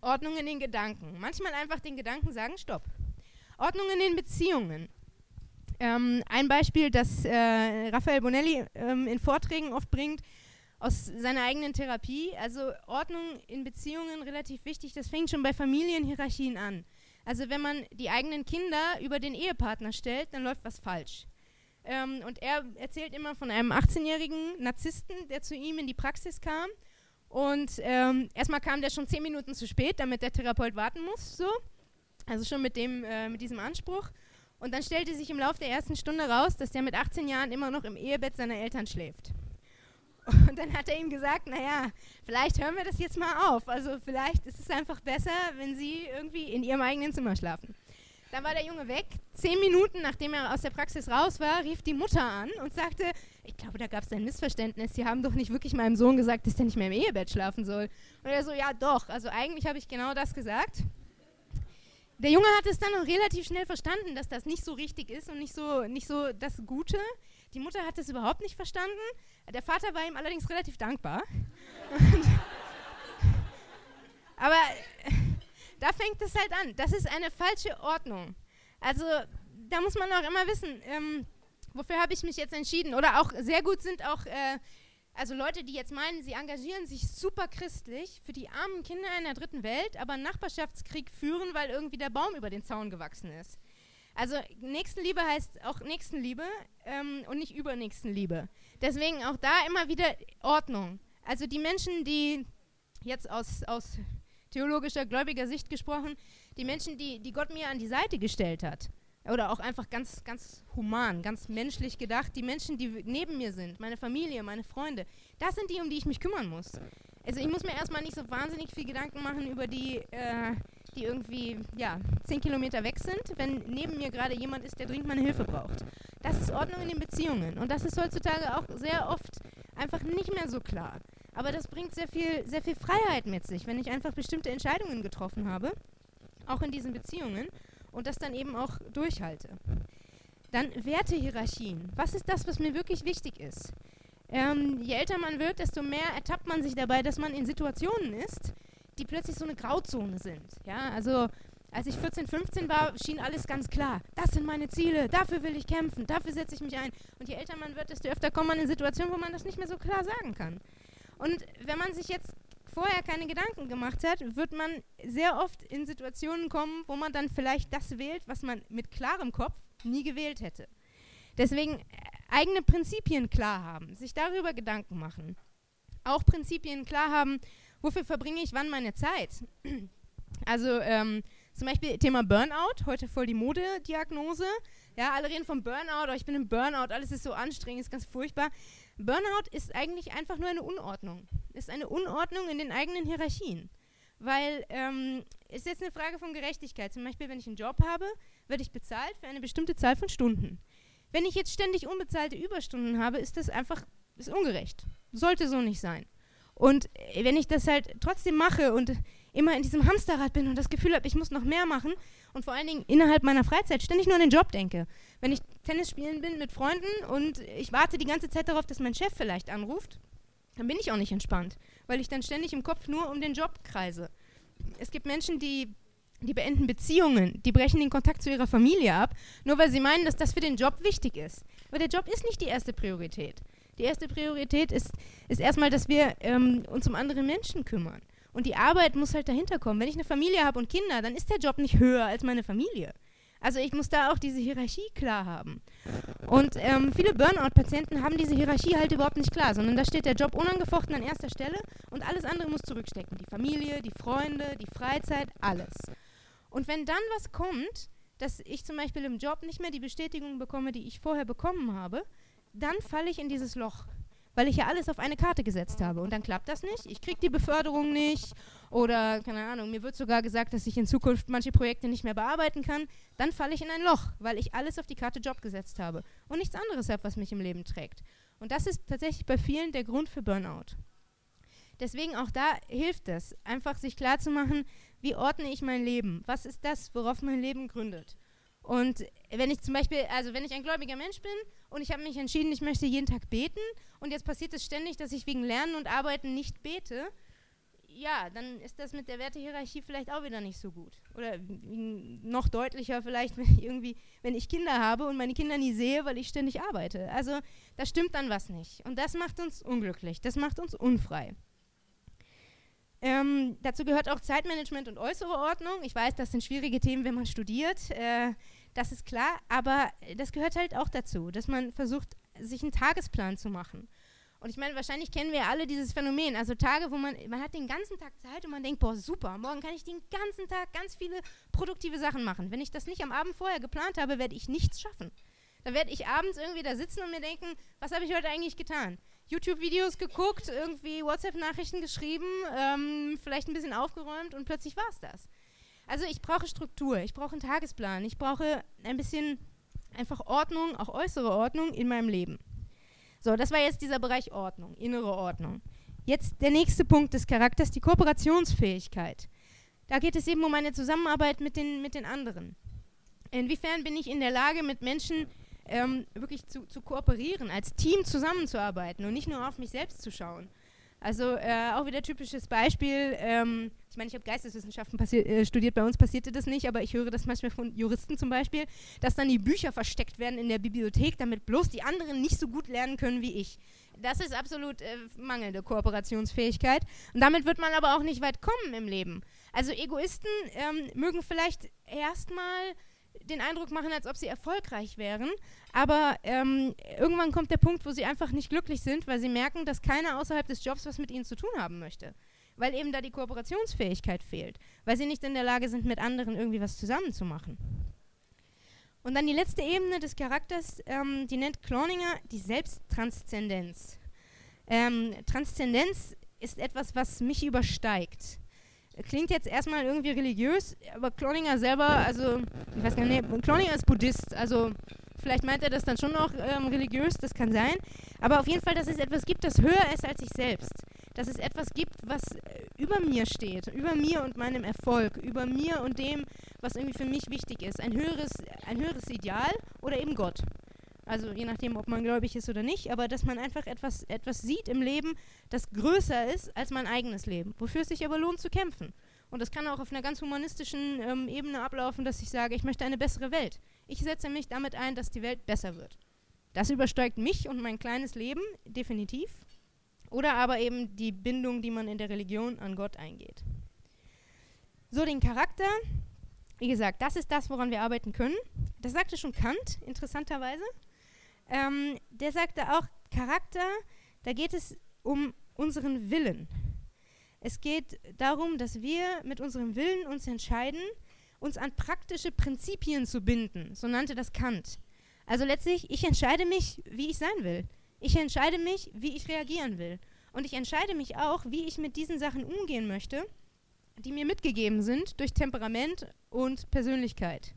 Ordnung in den Gedanken. Manchmal einfach den Gedanken sagen, stopp. Ordnung in den Beziehungen. Ähm, ein Beispiel, das äh, Raphael Bonelli ähm, in Vorträgen oft bringt, aus seiner eigenen Therapie. Also Ordnung in Beziehungen relativ wichtig. Das fängt schon bei Familienhierarchien an. Also wenn man die eigenen Kinder über den Ehepartner stellt, dann läuft was falsch. Ähm, und er erzählt immer von einem 18-jährigen Narzissten, der zu ihm in die Praxis kam. Und ähm, erstmal kam der schon zehn Minuten zu spät, damit der Therapeut warten muss. So. Also schon mit, dem, äh, mit diesem Anspruch. Und dann stellte sich im Laufe der ersten Stunde raus, dass der mit 18 Jahren immer noch im Ehebett seiner Eltern schläft. Und dann hat er ihm gesagt, naja, vielleicht hören wir das jetzt mal auf. Also vielleicht ist es einfach besser, wenn Sie irgendwie in Ihrem eigenen Zimmer schlafen. Dann war der Junge weg. Zehn Minuten nachdem er aus der Praxis raus war, rief die Mutter an und sagte, ich glaube, da gab es ein Missverständnis. Sie haben doch nicht wirklich meinem Sohn gesagt, dass der nicht mehr im Ehebett schlafen soll. Und er so, ja doch. Also eigentlich habe ich genau das gesagt. Der Junge hat es dann noch relativ schnell verstanden, dass das nicht so richtig ist und nicht so, nicht so das Gute. Die Mutter hat es überhaupt nicht verstanden. Der Vater war ihm allerdings relativ dankbar. aber da fängt es halt an. Das ist eine falsche Ordnung. Also da muss man auch immer wissen, ähm, wofür habe ich mich jetzt entschieden. Oder auch sehr gut sind auch, äh, Also Leute, die jetzt meinen, sie engagieren sich super christlich für die armen Kinder in der dritten Welt, aber einen Nachbarschaftskrieg führen, weil irgendwie der Baum über den Zaun gewachsen ist. Also Nächstenliebe heißt auch Nächstenliebe ähm, und nicht Übernächstenliebe. Deswegen auch da immer wieder Ordnung. Also die Menschen, die jetzt aus, aus theologischer, gläubiger Sicht gesprochen, die Menschen, die, die Gott mir an die Seite gestellt hat, oder auch einfach ganz, ganz human, ganz menschlich gedacht, die Menschen, die neben mir sind, meine Familie, meine Freunde, das sind die, um die ich mich kümmern muss. Also ich muss mir erstmal nicht so wahnsinnig viel Gedanken machen über die, äh, die irgendwie, ja, zehn Kilometer weg sind, wenn neben mir gerade jemand ist, der dringend meine Hilfe braucht. Das ist Ordnung in den Beziehungen und das ist heutzutage auch sehr oft einfach nicht mehr so klar. Aber das bringt sehr viel, sehr viel Freiheit mit sich, wenn ich einfach bestimmte Entscheidungen getroffen habe, auch in diesen Beziehungen und das dann eben auch durchhalte. Dann Wertehierarchien. Was ist das, was mir wirklich wichtig ist? Ähm, je älter man wird, desto mehr ertappt man sich dabei, dass man in Situationen ist, die plötzlich so eine Grauzone sind. Ja, also als ich 14, 15 war, schien alles ganz klar. Das sind meine Ziele, dafür will ich kämpfen, dafür setze ich mich ein. Und je älter man wird, desto öfter kommt man in Situationen, wo man das nicht mehr so klar sagen kann. Und wenn man sich jetzt vorher keine Gedanken gemacht hat, wird man sehr oft in Situationen kommen, wo man dann vielleicht das wählt, was man mit klarem Kopf nie gewählt hätte. Deswegen äh, eigene Prinzipien klar haben, sich darüber Gedanken machen. Auch Prinzipien klar haben, wofür verbringe ich wann meine Zeit. Also ähm, zum Beispiel Thema Burnout, heute voll die Modediagnose. Ja, alle reden vom Burnout, oh, ich bin im Burnout, alles ist so anstrengend, ist ganz furchtbar. Burnout ist eigentlich einfach nur eine Unordnung. Ist eine Unordnung in den eigenen Hierarchien. Weil ähm, ist jetzt eine Frage von Gerechtigkeit. Zum Beispiel, wenn ich einen Job habe, werde ich bezahlt für eine bestimmte Zahl von Stunden. Wenn ich jetzt ständig unbezahlte Überstunden habe, ist das einfach ist ungerecht. Sollte so nicht sein. Und äh, wenn ich das halt trotzdem mache und immer in diesem Hamsterrad bin und das Gefühl habe, ich muss noch mehr machen und vor allen Dingen innerhalb meiner Freizeit ständig nur an den Job denke. Wenn ich Tennis spielen bin mit Freunden und ich warte die ganze Zeit darauf, dass mein Chef vielleicht anruft, dann bin ich auch nicht entspannt, weil ich dann ständig im Kopf nur um den Job kreise. Es gibt Menschen, die die beenden Beziehungen, die brechen den Kontakt zu ihrer Familie ab, nur weil sie meinen, dass das für den Job wichtig ist. Aber der Job ist nicht die erste Priorität. Die erste Priorität ist, ist erstmal, dass wir ähm, uns um andere Menschen kümmern. Und die Arbeit muss halt dahinter kommen. Wenn ich eine Familie habe und Kinder, dann ist der Job nicht höher als meine Familie. Also ich muss da auch diese Hierarchie klar haben. Und ähm, viele Burnout-Patienten haben diese Hierarchie halt überhaupt nicht klar, sondern da steht der Job unangefochten an erster Stelle und alles andere muss zurückstecken. Die Familie, die Freunde, die Freizeit, alles. Und wenn dann was kommt, dass ich zum Beispiel im Job nicht mehr die Bestätigung bekomme, die ich vorher bekommen habe, dann falle ich in dieses Loch weil ich ja alles auf eine Karte gesetzt habe. Und dann klappt das nicht. Ich kriege die Beförderung nicht oder, keine Ahnung, mir wird sogar gesagt, dass ich in Zukunft manche Projekte nicht mehr bearbeiten kann. Dann falle ich in ein Loch, weil ich alles auf die Karte Job gesetzt habe und nichts anderes habe, was mich im Leben trägt. Und das ist tatsächlich bei vielen der Grund für Burnout. Deswegen auch da hilft es, einfach sich klarzumachen, wie ordne ich mein Leben? Was ist das, worauf mein Leben gründet? Und wenn ich zum Beispiel, also wenn ich ein gläubiger Mensch bin und ich habe mich entschieden, ich möchte jeden Tag beten und jetzt passiert es ständig, dass ich wegen Lernen und Arbeiten nicht bete, ja, dann ist das mit der Wertehierarchie vielleicht auch wieder nicht so gut. Oder noch deutlicher vielleicht, wenn irgendwie, wenn ich Kinder habe und meine Kinder nie sehe, weil ich ständig arbeite. Also da stimmt dann was nicht. Und das macht uns unglücklich, das macht uns unfrei. Ähm, dazu gehört auch Zeitmanagement und äußere Ordnung. Ich weiß, das sind schwierige Themen, wenn man studiert. Äh, das ist klar, aber das gehört halt auch dazu, dass man versucht, sich einen Tagesplan zu machen. Und ich meine, wahrscheinlich kennen wir alle dieses Phänomen. Also Tage, wo man, man hat den ganzen Tag Zeit und man denkt, boah, super, morgen kann ich den ganzen Tag ganz viele produktive Sachen machen. Wenn ich das nicht am Abend vorher geplant habe, werde ich nichts schaffen. Dann werde ich abends irgendwie da sitzen und mir denken, was habe ich heute eigentlich getan? YouTube-Videos geguckt, irgendwie WhatsApp-Nachrichten geschrieben, ähm, vielleicht ein bisschen aufgeräumt und plötzlich war es das. Also ich brauche Struktur, ich brauche einen Tagesplan, ich brauche ein bisschen einfach Ordnung, auch äußere Ordnung in meinem Leben. So, das war jetzt dieser Bereich Ordnung, innere Ordnung. Jetzt der nächste Punkt des Charakters, die Kooperationsfähigkeit. Da geht es eben um eine Zusammenarbeit mit den, mit den anderen. Inwiefern bin ich in der Lage, mit Menschen ähm, wirklich zu, zu kooperieren, als Team zusammenzuarbeiten und nicht nur auf mich selbst zu schauen. Also äh, auch wieder typisches Beispiel. Ähm, ich meine, ich habe Geisteswissenschaften äh, studiert, bei uns passierte das nicht, aber ich höre das manchmal von Juristen zum Beispiel, dass dann die Bücher versteckt werden in der Bibliothek, damit bloß die anderen nicht so gut lernen können wie ich. Das ist absolut äh, mangelnde Kooperationsfähigkeit. Und damit wird man aber auch nicht weit kommen im Leben. Also Egoisten ähm, mögen vielleicht erstmal den Eindruck machen, als ob sie erfolgreich wären. Aber ähm, irgendwann kommt der Punkt, wo sie einfach nicht glücklich sind, weil sie merken, dass keiner außerhalb des Jobs was mit ihnen zu tun haben möchte. Weil eben da die Kooperationsfähigkeit fehlt. Weil sie nicht in der Lage sind, mit anderen irgendwie was zusammenzumachen. Und dann die letzte Ebene des Charakters, ähm, die nennt Cloninger die Selbsttranszendenz. Ähm, Transzendenz ist etwas, was mich übersteigt. Klingt jetzt erstmal irgendwie religiös, aber Cloninger selber, also, ich weiß gar nicht, nee, Cloninger ist Buddhist, also vielleicht meint er das dann schon noch ähm, religiös, das kann sein. Aber auf jeden Fall, dass es etwas gibt, das höher ist als ich selbst. Dass es etwas gibt, was äh, über mir steht, über mir und meinem Erfolg, über mir und dem, was irgendwie für mich wichtig ist. Ein höheres, ein höheres Ideal oder eben Gott. Also je nachdem, ob man gläubig ist oder nicht, aber dass man einfach etwas, etwas sieht im Leben, das größer ist als mein eigenes Leben, wofür es sich aber lohnt zu kämpfen. Und das kann auch auf einer ganz humanistischen ähm, Ebene ablaufen, dass ich sage, ich möchte eine bessere Welt. Ich setze mich damit ein, dass die Welt besser wird. Das übersteigt mich und mein kleines Leben definitiv. Oder aber eben die Bindung, die man in der Religion an Gott eingeht. So, den Charakter, wie gesagt, das ist das, woran wir arbeiten können. Das sagte schon Kant, interessanterweise. Ähm, der sagte auch, Charakter, da geht es um unseren Willen. Es geht darum, dass wir mit unserem Willen uns entscheiden, uns an praktische Prinzipien zu binden. So nannte das Kant. Also letztlich, ich entscheide mich, wie ich sein will. Ich entscheide mich, wie ich reagieren will. Und ich entscheide mich auch, wie ich mit diesen Sachen umgehen möchte, die mir mitgegeben sind durch Temperament und Persönlichkeit.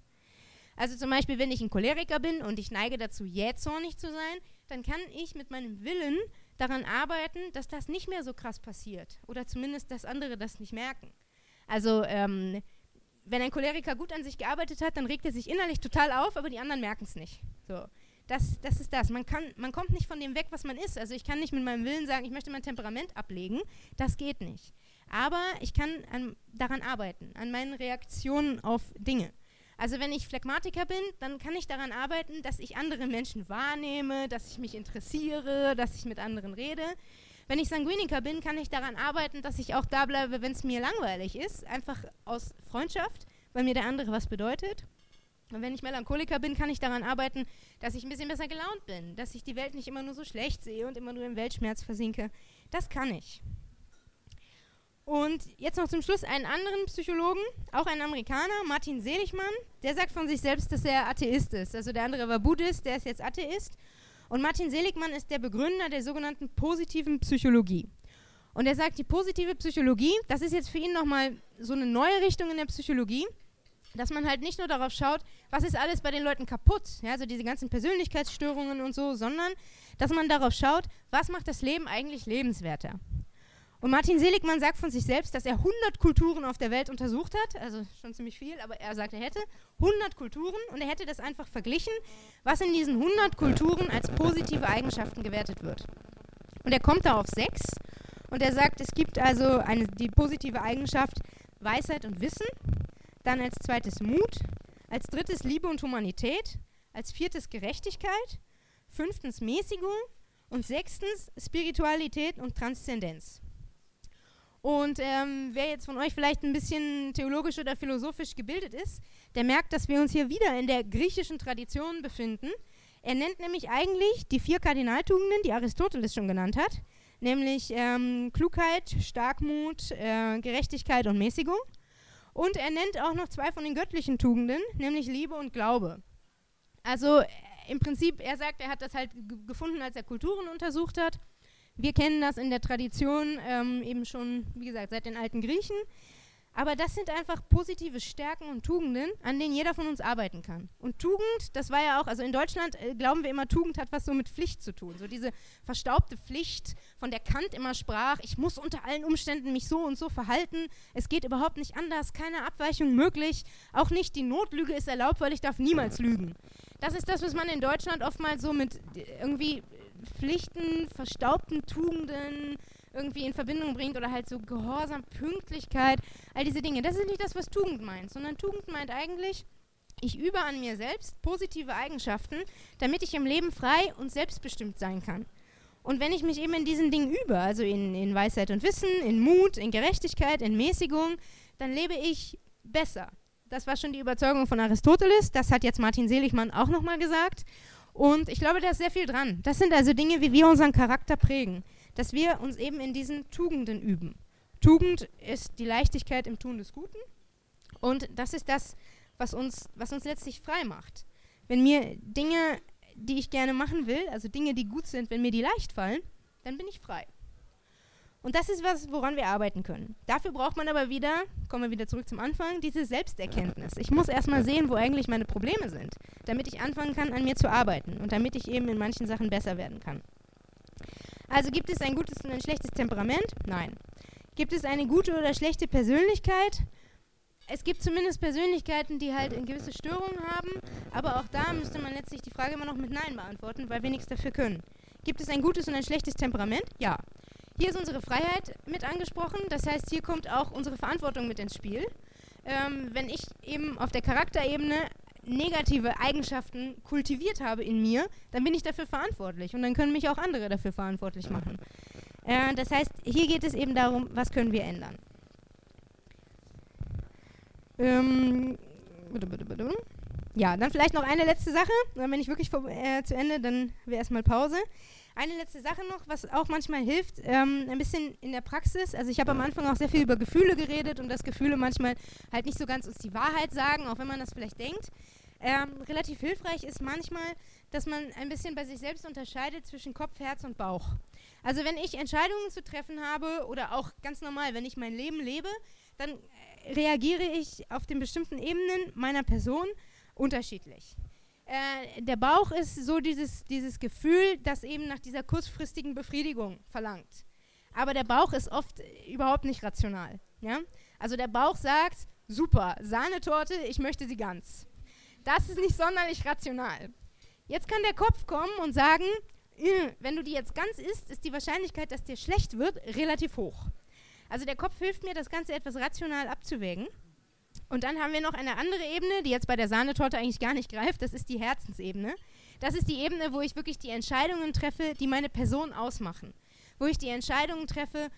Also zum Beispiel, wenn ich ein Choleriker bin und ich neige dazu, jähzornig zu sein, dann kann ich mit meinem Willen daran arbeiten, dass das nicht mehr so krass passiert. Oder zumindest, dass andere das nicht merken. Also, ähm, wenn ein Choleriker gut an sich gearbeitet hat, dann regt er sich innerlich total auf, aber die anderen merken es nicht. So. Das, das ist das. Man, kann, man kommt nicht von dem weg, was man ist. Also ich kann nicht mit meinem Willen sagen, ich möchte mein Temperament ablegen. Das geht nicht. Aber ich kann an, daran arbeiten, an meinen Reaktionen auf Dinge. Also wenn ich Phlegmatiker bin, dann kann ich daran arbeiten, dass ich andere Menschen wahrnehme, dass ich mich interessiere, dass ich mit anderen rede. Wenn ich Sanguiniker bin, kann ich daran arbeiten, dass ich auch da bleibe, wenn es mir langweilig ist, einfach aus Freundschaft, weil mir der andere was bedeutet. Und wenn ich Melancholiker bin, kann ich daran arbeiten, dass ich ein bisschen besser gelaunt bin, dass ich die Welt nicht immer nur so schlecht sehe und immer nur im Weltschmerz versinke. Das kann ich. Und jetzt noch zum Schluss einen anderen Psychologen, auch ein Amerikaner, Martin Seligmann, der sagt von sich selbst, dass er Atheist ist. Also der andere war Buddhist, der ist jetzt Atheist. Und Martin Seligmann ist der Begründer der sogenannten positiven Psychologie. Und er sagt, die positive Psychologie, das ist jetzt für ihn nochmal so eine neue Richtung in der Psychologie, dass man halt nicht nur darauf schaut, was ist alles bei den Leuten kaputt, ja, also diese ganzen Persönlichkeitsstörungen und so, sondern dass man darauf schaut, was macht das Leben eigentlich lebenswerter. Und Martin Seligmann sagt von sich selbst, dass er 100 Kulturen auf der Welt untersucht hat, also schon ziemlich viel, aber er sagt, er hätte 100 Kulturen und er hätte das einfach verglichen, was in diesen 100 Kulturen als positive Eigenschaften gewertet wird. Und er kommt da auf sechs und er sagt, es gibt also eine, die positive Eigenschaft Weisheit und Wissen, dann als zweites Mut, als drittes Liebe und Humanität, als viertes Gerechtigkeit, fünftens Mäßigung und sechstens Spiritualität und Transzendenz. Und ähm, wer jetzt von euch vielleicht ein bisschen theologisch oder philosophisch gebildet ist, der merkt, dass wir uns hier wieder in der griechischen Tradition befinden. Er nennt nämlich eigentlich die vier Kardinaltugenden, die Aristoteles schon genannt hat, nämlich ähm, Klugheit, Starkmut, äh, Gerechtigkeit und Mäßigung. Und er nennt auch noch zwei von den göttlichen Tugenden, nämlich Liebe und Glaube. Also äh, im Prinzip, er sagt, er hat das halt gefunden, als er Kulturen untersucht hat wir kennen das in der Tradition ähm, eben schon, wie gesagt, seit den alten Griechen. Aber das sind einfach positive Stärken und Tugenden, an denen jeder von uns arbeiten kann. Und Tugend, das war ja auch, also in Deutschland äh, glauben wir immer, Tugend hat was so mit Pflicht zu tun. So diese verstaubte Pflicht, von der Kant immer sprach, ich muss unter allen Umständen mich so und so verhalten, es geht überhaupt nicht anders, keine Abweichung möglich, auch nicht die Notlüge ist erlaubt, weil ich darf niemals lügen. Das ist das, was man in Deutschland oftmals so mit äh, irgendwie Pflichten, verstaubten Tugenden, irgendwie in Verbindung bringt oder halt so Gehorsam, Pünktlichkeit, all diese Dinge. Das ist nicht das, was Tugend meint, sondern Tugend meint eigentlich, ich übe an mir selbst positive Eigenschaften, damit ich im Leben frei und selbstbestimmt sein kann. Und wenn ich mich eben in diesen Dingen übe, also in, in Weisheit und Wissen, in Mut, in Gerechtigkeit, in Mäßigung, dann lebe ich besser. Das war schon die Überzeugung von Aristoteles, das hat jetzt Martin Seligmann auch nochmal gesagt. Und ich glaube, da ist sehr viel dran. Das sind also Dinge, wie wir unseren Charakter prägen, dass wir uns eben in diesen Tugenden üben. Tugend ist die Leichtigkeit im Tun des Guten und das ist das, was uns, was uns letztlich frei macht. Wenn mir Dinge, die ich gerne machen will, also Dinge, die gut sind, wenn mir die leicht fallen, dann bin ich frei. Und das ist was, woran wir arbeiten können. Dafür braucht man aber wieder, kommen wir wieder zurück zum Anfang, diese Selbsterkenntnis. Ich muss erstmal sehen, wo eigentlich meine Probleme sind, damit ich anfangen kann, an mir zu arbeiten und damit ich eben in manchen Sachen besser werden kann. Also gibt es ein gutes und ein schlechtes Temperament? Nein. Gibt es eine gute oder schlechte Persönlichkeit? Es gibt zumindest Persönlichkeiten, die halt gewisse Störungen haben, aber auch da müsste man letztlich die Frage immer noch mit Nein beantworten, weil wir nichts dafür können. Gibt es ein gutes und ein schlechtes Temperament? Ja. Hier ist unsere Freiheit mit angesprochen, das heißt, hier kommt auch unsere Verantwortung mit ins Spiel. Ähm, wenn ich eben auf der Charakterebene negative Eigenschaften kultiviert habe in mir, dann bin ich dafür verantwortlich und dann können mich auch andere dafür verantwortlich machen. Äh, das heißt, hier geht es eben darum, was können wir ändern. Ähm, ja, dann vielleicht noch eine letzte Sache. Dann bin ich wirklich vor, äh, zu Ende, dann wäre erstmal Pause. Eine letzte Sache noch, was auch manchmal hilft, ähm, ein bisschen in der Praxis. Also ich habe am Anfang auch sehr viel über Gefühle geredet und dass Gefühle manchmal halt nicht so ganz uns die Wahrheit sagen, auch wenn man das vielleicht denkt. Ähm, relativ hilfreich ist manchmal, dass man ein bisschen bei sich selbst unterscheidet zwischen Kopf, Herz und Bauch. Also wenn ich Entscheidungen zu treffen habe oder auch ganz normal, wenn ich mein Leben lebe, dann äh, reagiere ich auf den bestimmten Ebenen meiner Person unterschiedlich. Äh, der Bauch ist so dieses, dieses Gefühl, das eben nach dieser kurzfristigen Befriedigung verlangt. Aber der Bauch ist oft überhaupt nicht rational. Ja? Also der Bauch sagt, super, Sahnetorte, ich möchte sie ganz. Das ist nicht sonderlich rational. Jetzt kann der Kopf kommen und sagen, äh, wenn du die jetzt ganz isst, ist die Wahrscheinlichkeit, dass dir schlecht wird, relativ hoch. Also der Kopf hilft mir, das Ganze etwas rational abzuwägen. Und dann haben wir noch eine andere Ebene, die jetzt bei der Sahnetorte eigentlich gar nicht greift. Das ist die Herzensebene. Das ist die Ebene, wo ich wirklich die Entscheidungen treffe, die meine Person ausmachen. Wo ich die Entscheidungen treffe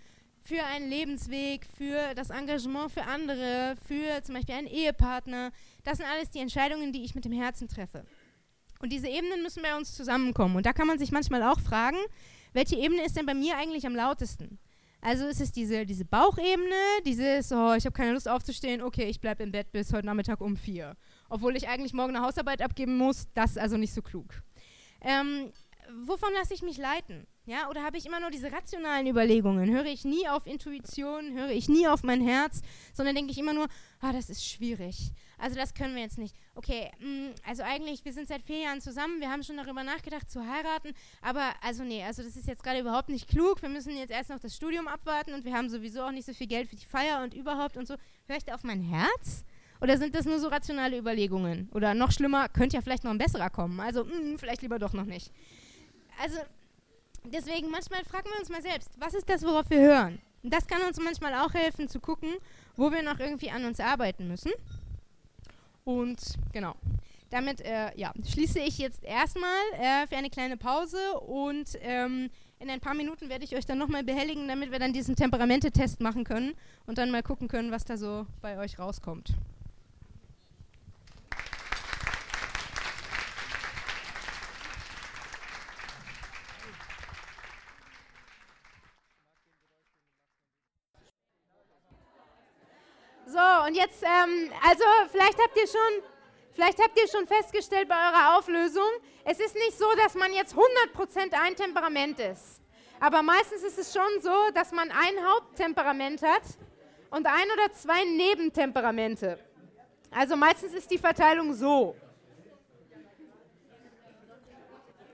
für einen Lebensweg, für das Engagement für andere, für zum Beispiel einen Ehepartner. Das sind alles die Entscheidungen, die ich mit dem Herzen treffe. Und diese Ebenen müssen bei uns zusammenkommen. Und da kann man sich manchmal auch fragen, welche Ebene ist denn bei mir eigentlich am lautesten? Also es ist diese, diese Bauchebene, dieses, oh, ich habe keine Lust aufzustehen, okay, ich bleibe im Bett bis heute Nachmittag um vier. Obwohl ich eigentlich morgen eine Hausarbeit abgeben muss, das ist also nicht so klug. Ähm, wovon lasse ich mich leiten? Ja, oder habe ich immer nur diese rationalen Überlegungen? Höre ich nie auf Intuition, höre ich nie auf mein Herz, sondern denke ich immer nur, ah, das ist schwierig. Also das können wir jetzt nicht. Okay, mh, mm, also eigentlich, wir sind seit vier Jahren zusammen, wir haben schon darüber nachgedacht zu heiraten, aber also nee, also das ist jetzt gerade überhaupt nicht klug. Wir müssen jetzt erst noch das Studium abwarten und wir haben sowieso auch nicht so viel Geld für die Feier und überhaupt und so. Höre ich da auf mein Herz? Oder sind das nur so rationale Überlegungen? Oder noch schlimmer, könnte ja vielleicht noch ein besserer kommen. Also mh, mm, vielleicht lieber doch noch nicht. Also deswegen, manchmal fragen wir uns mal selbst, was ist das, worauf wir hören? Das kann uns manchmal auch helfen zu gucken, wo wir noch irgendwie an uns arbeiten müssen. Und genau. Damit äh, ja, schließe ich jetzt erstmal äh, für eine kleine Pause und ähm, in ein paar Minuten werde ich euch dann nochmal behelligen, damit wir dann diesen Temperamentetest machen können und dann mal gucken können, was da so bei euch rauskommt. Und jetzt, ähm, also vielleicht habt ihr schon, vielleicht habt ihr schon festgestellt bei eurer Auflösung, es ist nicht so, dass man jetzt 100% ein Temperament ist. Aber meistens ist es schon so, dass man ein Haupttemperament hat und ein oder zwei Nebentemperamente. Also meistens ist die Verteilung so.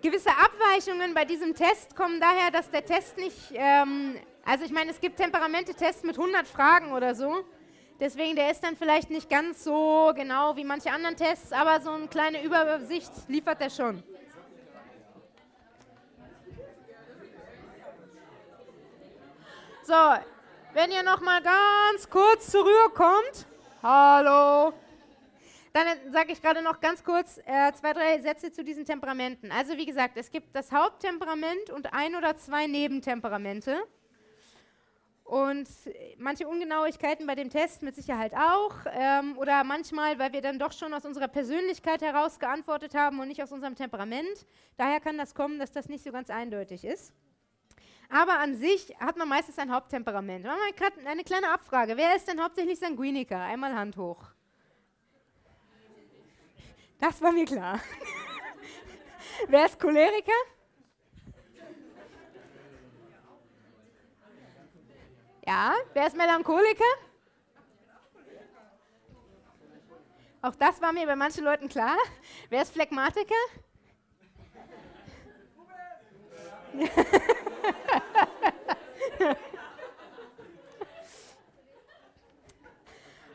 Gewisse Abweichungen bei diesem Test kommen daher, dass der Test nicht, ähm, also ich meine, es gibt Temperamentetests mit 100 Fragen oder so. Deswegen, der ist dann vielleicht nicht ganz so genau wie manche anderen Tests, aber so eine kleine Übersicht liefert er schon. So, wenn ihr noch mal ganz kurz zur Ruhe kommt. Hallo. Dann sage ich gerade noch ganz kurz äh, zwei, drei Sätze zu diesen Temperamenten. Also wie gesagt, es gibt das Haupttemperament und ein oder zwei Nebentemperamente. Und manche Ungenauigkeiten bei dem Test mit Sicherheit auch. Ähm, oder manchmal, weil wir dann doch schon aus unserer Persönlichkeit heraus geantwortet haben und nicht aus unserem Temperament. Daher kann das kommen, dass das nicht so ganz eindeutig ist. Aber an sich hat man meistens ein Haupttemperament. Machen wir eine kleine Abfrage. Wer ist denn hauptsächlich Sanguiniker? Einmal Hand hoch. Das war mir klar. Wer ist Choleriker? Ja, wer ist Melancholiker? Auch das war mir bei manchen Leuten klar. Wer ist Phlegmatiker?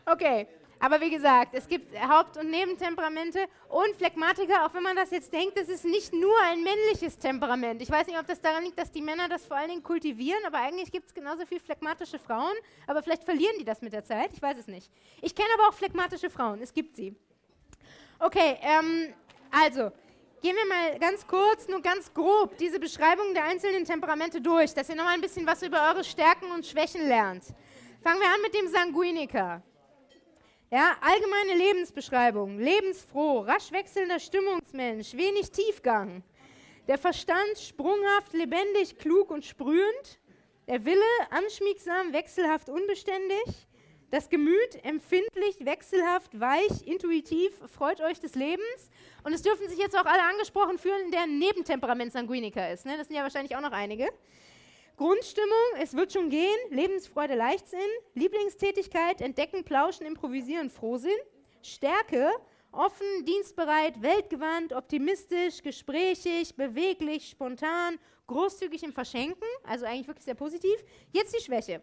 okay, aber wie gesagt, es gibt Haupt- und Nebentemperamente und Phlegmatiker, auch wenn man das jetzt denkt, das ist nicht nur ein männliches Temperament. Ich weiß nicht, ob das daran liegt, dass die Männer das vor allen Dingen kultivieren, aber eigentlich gibt es genauso viele phlegmatische Frauen, aber vielleicht verlieren die das mit der Zeit, ich weiß es nicht. Ich kenne aber auch phlegmatische Frauen, es gibt sie. Okay, ähm, also, gehen wir mal ganz kurz, nur ganz grob diese Beschreibung der einzelnen Temperamente durch, dass ihr nochmal ein bisschen was über eure Stärken und Schwächen lernt. Fangen wir an mit dem Sanguiniker. Ja, allgemeine Lebensbeschreibung. Lebensfroh, rasch wechselnder Stimmungsmensch, wenig Tiefgang. Der Verstand sprunghaft, lebendig, klug und sprühend. Der Wille anschmiegsam, wechselhaft, unbeständig. Das Gemüt empfindlich, wechselhaft, weich, intuitiv, freut euch des Lebens. Und es dürfen sich jetzt auch alle angesprochen fühlen, der Nebentemperament Sanguiniker ist. Ne? Das sind ja wahrscheinlich auch noch einige. Grundstimmung, es wird schon gehen, Lebensfreude, Leichtsinn, Lieblingstätigkeit, Entdecken, Plauschen, Improvisieren, Frohsinn, Stärke, offen, dienstbereit, weltgewandt, optimistisch, gesprächig, beweglich, spontan, großzügig im Verschenken, also eigentlich wirklich sehr positiv. Jetzt die Schwäche.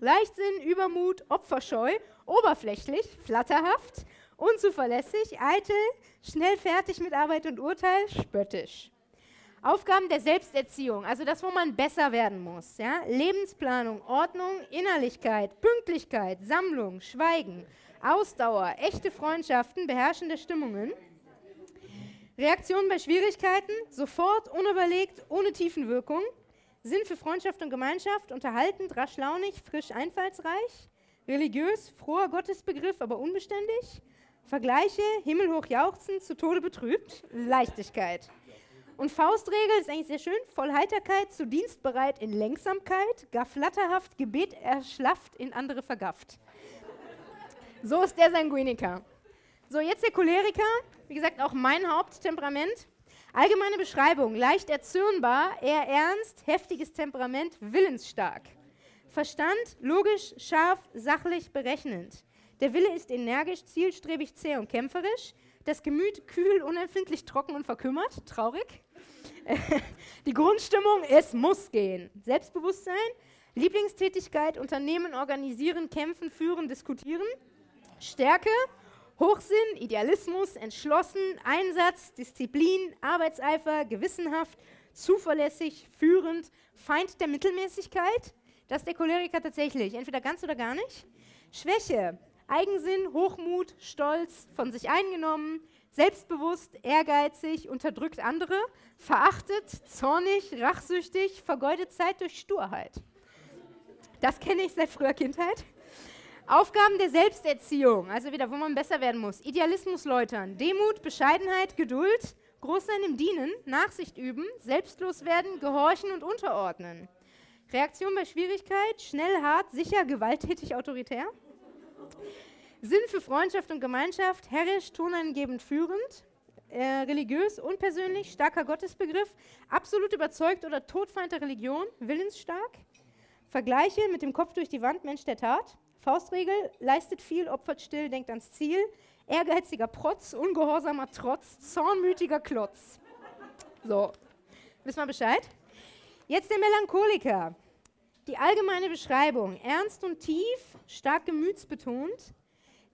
Leichtsinn, Übermut, opferscheu, oberflächlich, flatterhaft, unzuverlässig, eitel, schnell fertig mit Arbeit und Urteil, spöttisch. Aufgaben der Selbsterziehung, also das, wo man besser werden muss. Ja? Lebensplanung, Ordnung, Innerlichkeit, Pünktlichkeit, Sammlung, Schweigen, Ausdauer, echte Freundschaften, beherrschende Stimmungen. Reaktion bei Schwierigkeiten, sofort, unüberlegt, ohne Tiefenwirkung. Sinn für Freundschaft und Gemeinschaft, unterhaltend, rasch launig, frisch, einfallsreich. Religiös, froher Gottesbegriff, aber unbeständig. Vergleiche, himmelhoch jauchzend, zu Tode betrübt. Leichtigkeit. Und Faustregel ist eigentlich sehr schön. Voll Heiterkeit, zu dienstbereit in Lenksamkeit, gar flatterhaft, Gebet erschlafft, in andere vergafft. So ist der Sanguiniker. So, jetzt der Choleriker. Wie gesagt, auch mein Haupttemperament. Allgemeine Beschreibung: leicht erzürnbar, eher ernst, heftiges Temperament, willensstark. Verstand: logisch, scharf, sachlich, berechnend. Der Wille ist energisch, zielstrebig, zäh und kämpferisch. Das Gemüt kühl, unempfindlich, trocken und verkümmert, traurig. Die Grundstimmung, es muss gehen. Selbstbewusstsein, Lieblingstätigkeit, Unternehmen organisieren, kämpfen, führen, diskutieren. Stärke, Hochsinn, Idealismus, entschlossen, Einsatz, Disziplin, Arbeitseifer, gewissenhaft, zuverlässig, führend, Feind der Mittelmäßigkeit. Das ist der Choleriker tatsächlich, entweder ganz oder gar nicht. Schwäche, Eigensinn, Hochmut, Stolz, von sich eingenommen, selbstbewusst, ehrgeizig, unterdrückt andere, verachtet, zornig, rachsüchtig, vergeudet Zeit durch Sturheit. Das kenne ich seit früher Kindheit. Aufgaben der Selbsterziehung, also wieder, wo man besser werden muss. Idealismus läutern, Demut, Bescheidenheit, Geduld, groß sein im Dienen, Nachsicht üben, selbstlos werden, gehorchen und unterordnen. Reaktion bei Schwierigkeit, schnell, hart, sicher, gewalttätig, autoritär. Sinn für Freundschaft und Gemeinschaft, herrisch, tonangebend führend, äh, religiös, unpersönlich, starker Gottesbegriff, absolut überzeugt oder Todfeind der Religion, willensstark. Vergleiche mit dem Kopf durch die Wand, Mensch der Tat. Faustregel, leistet viel, opfert still, denkt ans Ziel. Ehrgeiziger Protz, ungehorsamer Trotz, zornmütiger Klotz. So, wissen wir Bescheid? Jetzt der Melancholiker. Die allgemeine Beschreibung, ernst und tief, stark gemütsbetont,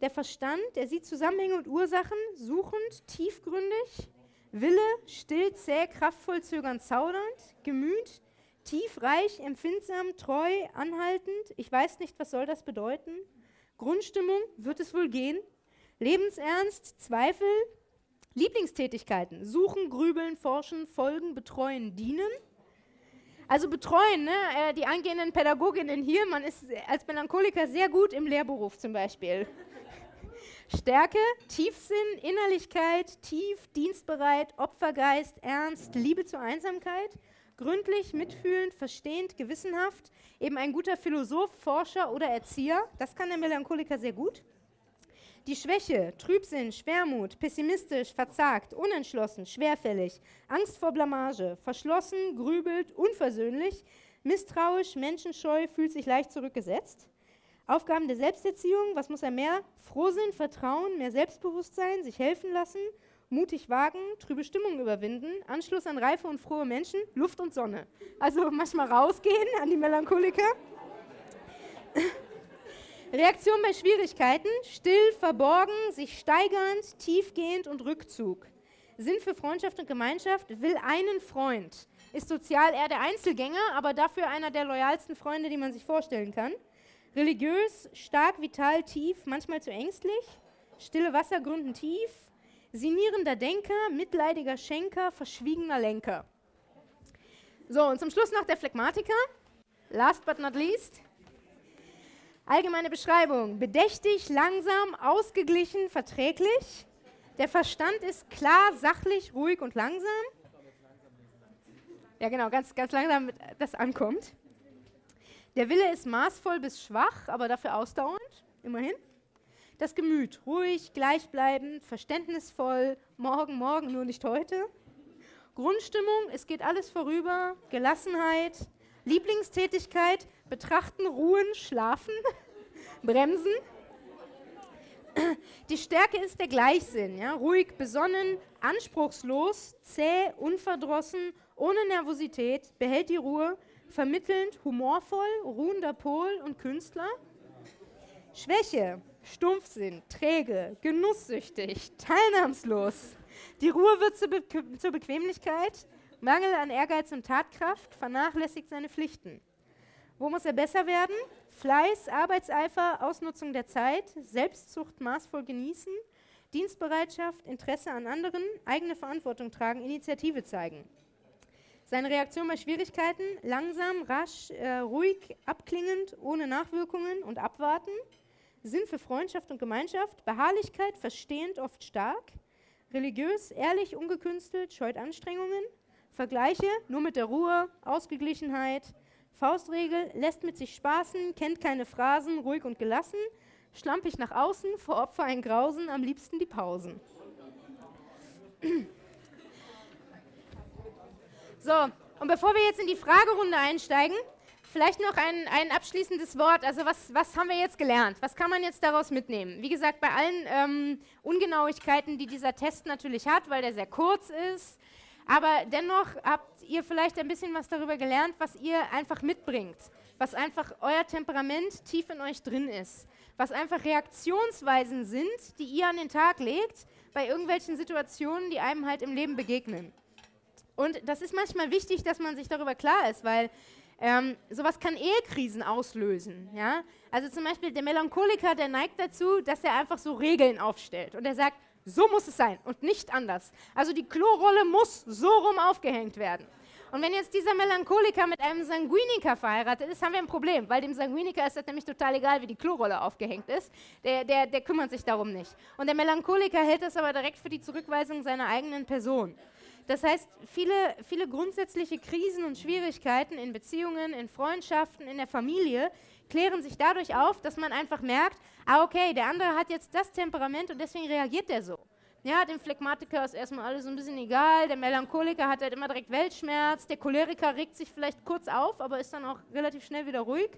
der Verstand, der sieht Zusammenhänge und Ursachen, suchend, tiefgründig. Wille, still, zäh, kraftvoll, zögernd, zaudernd. Gemüt, tiefreich, empfindsam, treu, anhaltend. Ich weiß nicht, was soll das bedeuten. Grundstimmung, wird es wohl gehen? Lebensernst, Zweifel, Lieblingstätigkeiten, suchen, grübeln, forschen, folgen, betreuen, dienen. Also betreuen, ne? Äh, die angehenden Pädagoginnen hier, man ist als Melancholiker sehr gut im Lehrberuf zum Beispiel. Stärke, Tiefsinn, Innerlichkeit, tief, dienstbereit, Opfergeist, Ernst, Liebe zur Einsamkeit, gründlich, mitfühlend, verstehend, gewissenhaft, eben ein guter Philosoph, Forscher oder Erzieher, das kann der Melancholiker sehr gut. Die Schwäche, Trübsinn, Schwermut, pessimistisch, verzagt, unentschlossen, schwerfällig, Angst vor Blamage, verschlossen, grübelt, unversöhnlich, misstrauisch, menschenscheu, fühlt sich leicht zurückgesetzt. Aufgaben der Selbsterziehung, was muss er mehr? Frohsinn, Vertrauen, mehr Selbstbewusstsein, sich helfen lassen, mutig wagen, trübe Stimmung überwinden, Anschluss an reife und frohe Menschen, Luft und Sonne. Also manchmal rausgehen an die Melancholiker. Reaktion bei Schwierigkeiten, still, verborgen, sich steigernd, tiefgehend und Rückzug. Sinn für Freundschaft und Gemeinschaft, will einen Freund. Ist sozial eher der Einzelgänger, aber dafür einer der loyalsten Freunde, die man sich vorstellen kann. Religiös, stark, vital, tief, manchmal zu ängstlich. Stille Wasser gründen tief. Sinnierender Denker, mitleidiger Schenker, verschwiegener Lenker. So, und zum Schluss noch der Phlegmatiker. Last but not least. Allgemeine Beschreibung. Bedächtig, langsam, ausgeglichen, verträglich. Der Verstand ist klar, sachlich, ruhig und langsam. Ja, genau, ganz, ganz langsam, das ankommt. Der Wille ist maßvoll bis schwach, aber dafür ausdauernd, immerhin. Das Gemüt, ruhig, gleichbleibend, verständnisvoll, morgen, morgen, nur nicht heute. Grundstimmung, es geht alles vorüber, Gelassenheit, Lieblingstätigkeit, betrachten, ruhen, schlafen, bremsen. Die Stärke ist der Gleichsinn, ja? ruhig, besonnen, anspruchslos, zäh, unverdrossen, ohne Nervosität, behält die Ruhe, vermittelnd, humorvoll, ruhender Pol und Künstler. Schwäche, Stumpfsinn, träge, genusssüchtig, teilnahmslos. Die Ruhe wird zur, Be zur Bequemlichkeit, Mangel an Ehrgeiz und Tatkraft, vernachlässigt seine Pflichten. Wo muss er besser werden? Fleiß, Arbeitseifer, Ausnutzung der Zeit, Selbstzucht maßvoll genießen, Dienstbereitschaft, Interesse an anderen, eigene Verantwortung tragen, Initiative zeigen. Seine Reaktion bei Schwierigkeiten, langsam, rasch, äh, ruhig, abklingend, ohne Nachwirkungen und abwarten. Sinn für Freundschaft und Gemeinschaft, Beharrlichkeit, verstehend, oft stark. Religiös, ehrlich, ungekünstelt, scheut Anstrengungen. Vergleiche, nur mit der Ruhe, Ausgeglichenheit. Faustregel, lässt mit sich spaßen, kennt keine Phrasen, ruhig und gelassen. Schlampig nach außen, vor Opfer ein Grausen, am liebsten die Pausen. So, und bevor wir jetzt in die Fragerunde einsteigen, vielleicht noch ein, ein abschließendes Wort. Also was, was haben wir jetzt gelernt? Was kann man jetzt daraus mitnehmen? Wie gesagt, bei allen ähm, Ungenauigkeiten, die dieser Test natürlich hat, weil der sehr kurz ist, aber dennoch habt ihr vielleicht ein bisschen was darüber gelernt, was ihr einfach mitbringt, was einfach euer Temperament tief in euch drin ist, was einfach Reaktionsweisen sind, die ihr an den Tag legt bei irgendwelchen Situationen, die einem halt im Leben begegnen. Und das ist manchmal wichtig, dass man sich darüber klar ist, weil ähm, sowas kann Ehekrisen auslösen. Ja? Also zum Beispiel der Melancholiker, der neigt dazu, dass er einfach so Regeln aufstellt und er sagt, so muss es sein und nicht anders. Also die Klorolle muss so rum aufgehängt werden. Und wenn jetzt dieser Melancholiker mit einem Sanguiniker verheiratet ist, haben wir ein Problem, weil dem Sanguiniker ist das nämlich total egal, wie die Klorolle aufgehängt ist. Der, der, der kümmert sich darum nicht. Und der Melancholiker hält das aber direkt für die Zurückweisung seiner eigenen Person. Das heißt, viele, viele grundsätzliche Krisen und Schwierigkeiten in Beziehungen, in Freundschaften, in der Familie klären sich dadurch auf, dass man einfach merkt, ah okay, der andere hat jetzt das Temperament und deswegen reagiert der so. Ja, dem Phlegmatiker ist erstmal alles ein bisschen egal, der Melancholiker hat halt immer direkt Weltschmerz, der Choleriker regt sich vielleicht kurz auf, aber ist dann auch relativ schnell wieder ruhig.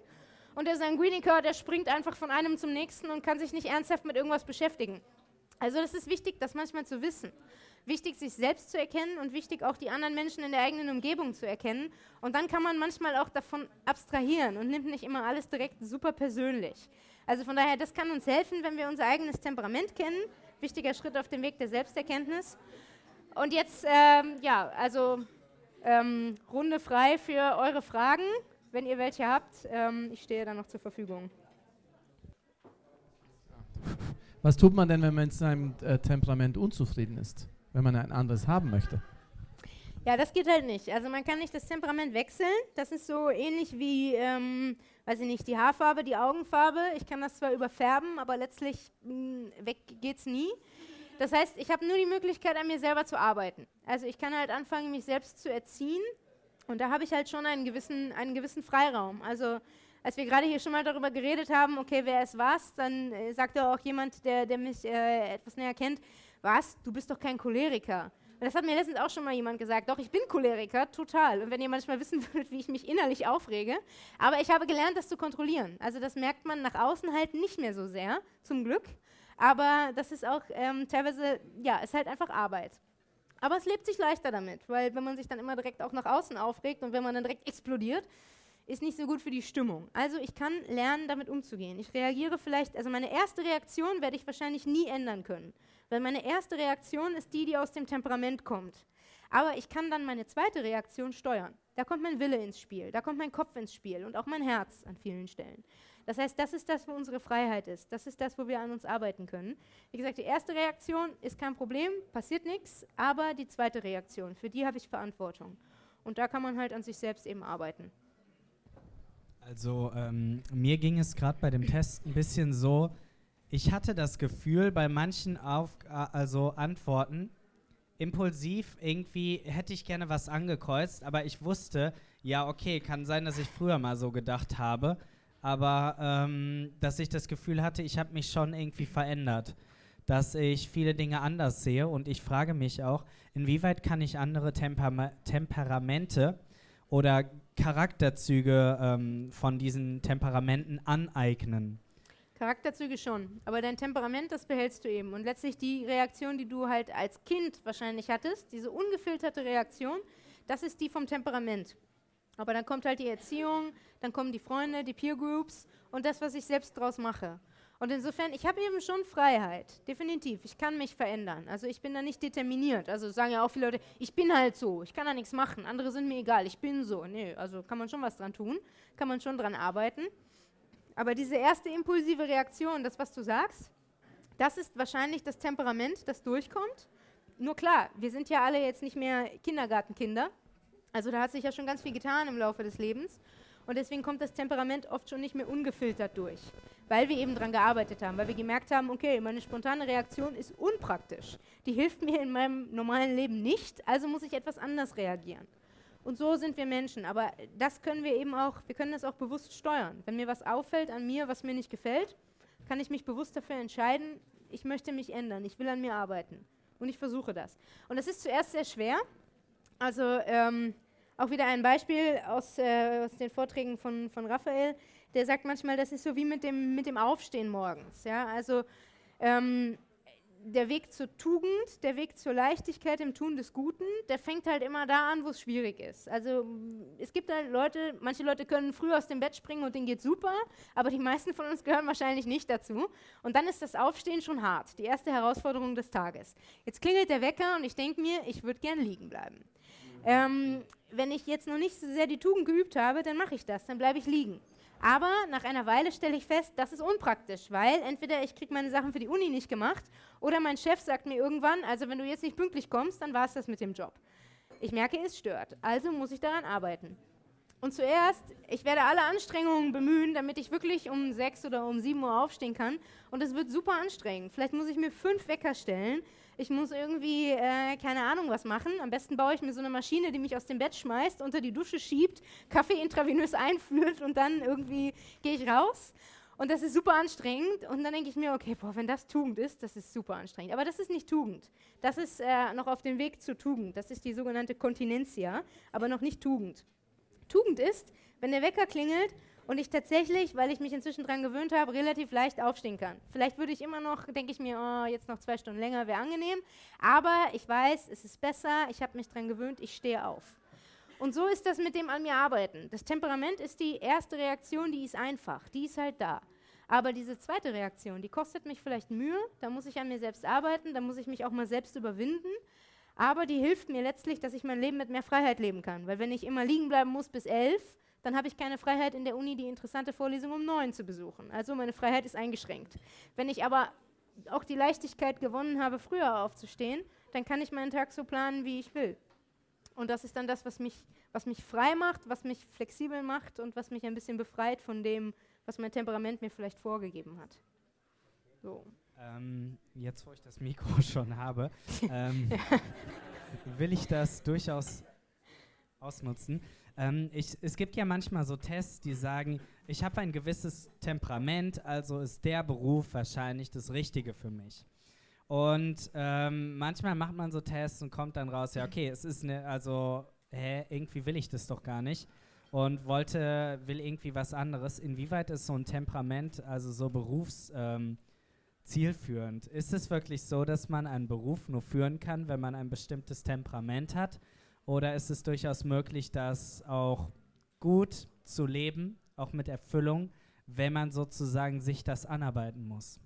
Und der Sanguiniker, der springt einfach von einem zum nächsten und kann sich nicht ernsthaft mit irgendwas beschäftigen. Also das ist wichtig, das manchmal zu wissen wichtig, sich selbst zu erkennen und wichtig, auch die anderen Menschen in der eigenen Umgebung zu erkennen. Und dann kann man manchmal auch davon abstrahieren und nimmt nicht immer alles direkt super persönlich. Also von daher, das kann uns helfen, wenn wir unser eigenes Temperament kennen. Wichtiger Schritt auf dem Weg der Selbsterkenntnis. Und jetzt, ähm, ja, also Ähm, Runde frei für eure Fragen, wenn ihr welche habt. Ähm, ich stehe dann noch zur Verfügung. Was tut man denn, wenn man mit seinem äh, Temperament unzufrieden ist? Wenn man ein anderes haben möchte? Ja, das geht halt nicht. Also man kann nicht das Temperament wechseln. Das ist so ähnlich wie, ähm, weiß ich nicht, die Haarfarbe, die Augenfarbe. Ich kann das zwar überfärben, aber letztlich mh, hm, weg geht's nie. Das heißt, ich habe nur die Möglichkeit, an mir selber zu arbeiten. Also ich kann halt anfangen, mich selbst zu erziehen. Und da habe ich halt schon einen gewissen, einen gewissen Freiraum. Also als wir gerade hier schon mal darüber geredet haben, okay, wer ist was, dann äh, sagte auch jemand, der, der mich äh, etwas näher kennt, was, du bist doch kein Choleriker. Das hat mir letztens auch schon mal jemand gesagt. Doch, ich bin Choleriker, total. Und wenn ihr manchmal wissen würdet, wie ich mich innerlich aufrege. Aber ich habe gelernt, das zu kontrollieren. Also das merkt man nach außen halt nicht mehr so sehr, zum Glück. Aber das ist auch ähm, teilweise, ja, ist halt einfach Arbeit. Aber es lebt sich leichter damit, weil wenn man sich dann immer direkt auch nach außen aufregt und wenn man dann direkt explodiert, ist nicht so gut für die Stimmung. Also ich kann lernen, damit umzugehen. Ich reagiere vielleicht, also meine erste Reaktion werde ich wahrscheinlich nie ändern können. Weil meine erste Reaktion ist die, die aus dem Temperament kommt. Aber ich kann dann meine zweite Reaktion steuern. Da kommt mein Wille ins Spiel, da kommt mein Kopf ins Spiel und auch mein Herz an vielen Stellen. Das heißt, das ist das, wo unsere Freiheit ist. Das ist das, wo wir an uns arbeiten können. Wie gesagt, die erste Reaktion ist kein Problem, passiert nichts, aber die zweite Reaktion, für die habe ich Verantwortung. Und da kann man halt an sich selbst eben arbeiten. Also ähm, mir ging es gerade bei dem Test ein bisschen so, ich hatte das Gefühl, bei manchen Auf also Antworten, impulsiv irgendwie hätte ich gerne was angekreuzt, aber ich wusste, ja, okay, kann sein, dass ich früher mal so gedacht habe, aber ähm, dass ich das Gefühl hatte, ich habe mich schon irgendwie verändert, dass ich viele Dinge anders sehe. Und ich frage mich auch, inwieweit kann ich andere Temper Temperamente oder Charakterzüge ähm, von diesen Temperamenten aneignen? Charakterzüge schon, aber dein Temperament, das behältst du eben. Und letztlich die Reaktion, die du halt als Kind wahrscheinlich hattest, diese ungefilterte Reaktion, das ist die vom Temperament. Aber dann kommt halt die Erziehung, dann kommen die Freunde, die Peer Groups und das, was ich selbst draus mache. Und insofern, ich habe eben schon Freiheit, definitiv. Ich kann mich verändern. Also ich bin da nicht determiniert. Also sagen ja auch viele Leute, ich bin halt so, ich kann da nichts machen, andere sind mir egal, ich bin so. Nee, also kann man schon was dran tun, kann man schon dran arbeiten. Aber diese erste impulsive Reaktion, das, was du sagst, das ist wahrscheinlich das Temperament, das durchkommt. Nur klar, wir sind ja alle jetzt nicht mehr Kindergartenkinder. Also da hat sich ja schon ganz viel getan im Laufe des Lebens. Und deswegen kommt das Temperament oft schon nicht mehr ungefiltert durch, weil wir eben daran gearbeitet haben, weil wir gemerkt haben, okay, meine spontane Reaktion ist unpraktisch. Die hilft mir in meinem normalen Leben nicht, also muss ich etwas anders reagieren. Und so sind wir Menschen. Aber das können wir eben auch, wir können das auch bewusst steuern. Wenn mir was auffällt an mir, was mir nicht gefällt, kann ich mich bewusst dafür entscheiden, ich möchte mich ändern, ich will an mir arbeiten. Und ich versuche das. Und das ist zuerst sehr schwer. Also ähm, auch wieder ein Beispiel aus, äh, aus den Vorträgen von, von Raphael, der sagt manchmal, das ist so wie mit dem, mit dem Aufstehen morgens. Ja? Also ähm, der Weg zur Tugend, der Weg zur Leichtigkeit im Tun des Guten, der fängt halt immer da an, wo es schwierig ist. Also es gibt halt Leute, manche Leute können früh aus dem Bett springen und denen geht super, aber die meisten von uns gehören wahrscheinlich nicht dazu. Und dann ist das Aufstehen schon hart, die erste Herausforderung des Tages. Jetzt klingelt der Wecker und ich denke mir, ich würde gern liegen bleiben. Ähm, wenn ich jetzt noch nicht so sehr die Tugend geübt habe, dann mache ich das, dann bleibe ich liegen. Aber nach einer Weile stelle ich fest, das ist unpraktisch, weil entweder ich kriege meine Sachen für die Uni nicht gemacht oder mein Chef sagt mir irgendwann, also wenn du jetzt nicht pünktlich kommst, dann war es das mit dem Job. Ich merke, es stört, also muss ich daran arbeiten. Und zuerst, ich werde alle Anstrengungen bemühen, damit ich wirklich um sechs oder um sieben Uhr aufstehen kann. Und es wird super anstrengend. Vielleicht muss ich mir fünf Wecker stellen. Ich muss irgendwie, äh, keine Ahnung, was machen. Am besten baue ich mir so eine Maschine, die mich aus dem Bett schmeißt, unter die Dusche schiebt, Kaffee intravenös einführt und dann irgendwie gehe ich raus. Und das ist super anstrengend. Und dann denke ich mir, okay, boah, wenn das Tugend ist, das ist super anstrengend. Aber das ist nicht Tugend. Das ist äh, noch auf dem Weg zur Tugend. Das ist die sogenannte Kontinentia, aber noch nicht Tugend. Tugend ist, wenn der Wecker klingelt und ich tatsächlich, weil ich mich inzwischen daran gewöhnt habe, relativ leicht aufstehen kann. Vielleicht würde ich immer noch, denke ich mir, oh, jetzt noch zwei Stunden länger wäre angenehm, aber ich weiß, es ist besser, ich habe mich daran gewöhnt, ich stehe auf. Und so ist das mit dem an mir arbeiten. Das Temperament ist die erste Reaktion, die ist einfach, die ist halt da. Aber diese zweite Reaktion, die kostet mich vielleicht Mühe, da muss ich an mir selbst arbeiten, da muss ich mich auch mal selbst überwinden. aber die hilft mir letztlich, dass ich mein Leben mit mehr Freiheit leben kann. Weil wenn ich immer liegen bleiben muss bis elf, dann habe ich keine Freiheit in der Uni, die interessante Vorlesung um neun zu besuchen. Also meine Freiheit ist eingeschränkt. Wenn ich aber auch die Leichtigkeit gewonnen habe, früher aufzustehen, dann kann ich meinen Tag so planen, wie ich will. Und das ist dann das, was mich, was mich frei macht, was mich flexibel macht und was mich ein bisschen befreit von dem, was mein Temperament mir vielleicht vorgegeben hat. So. Ähm, jetzt, wo ich das Mikro schon habe, ähm, will ich das durchaus ausnutzen. Ähm, ich, es gibt ja manchmal so Tests, die sagen, ich habe ein gewisses Temperament, also ist der Beruf wahrscheinlich das Richtige für mich. Und ähm, manchmal macht man so Tests und kommt dann raus, ja, okay, es ist eine, also, hä, irgendwie will ich das doch gar nicht und wollte, will irgendwie was anderes. Inwieweit ist so ein Temperament, also so Berufs, ähm? Ist es wirklich so, dass man einen Beruf nur führen kann, wenn man ein bestimmtes Temperament hat? Oder ist es durchaus möglich, das auch gut zu leben, auch mit Erfüllung, wenn man sozusagen sich das anarbeiten muss?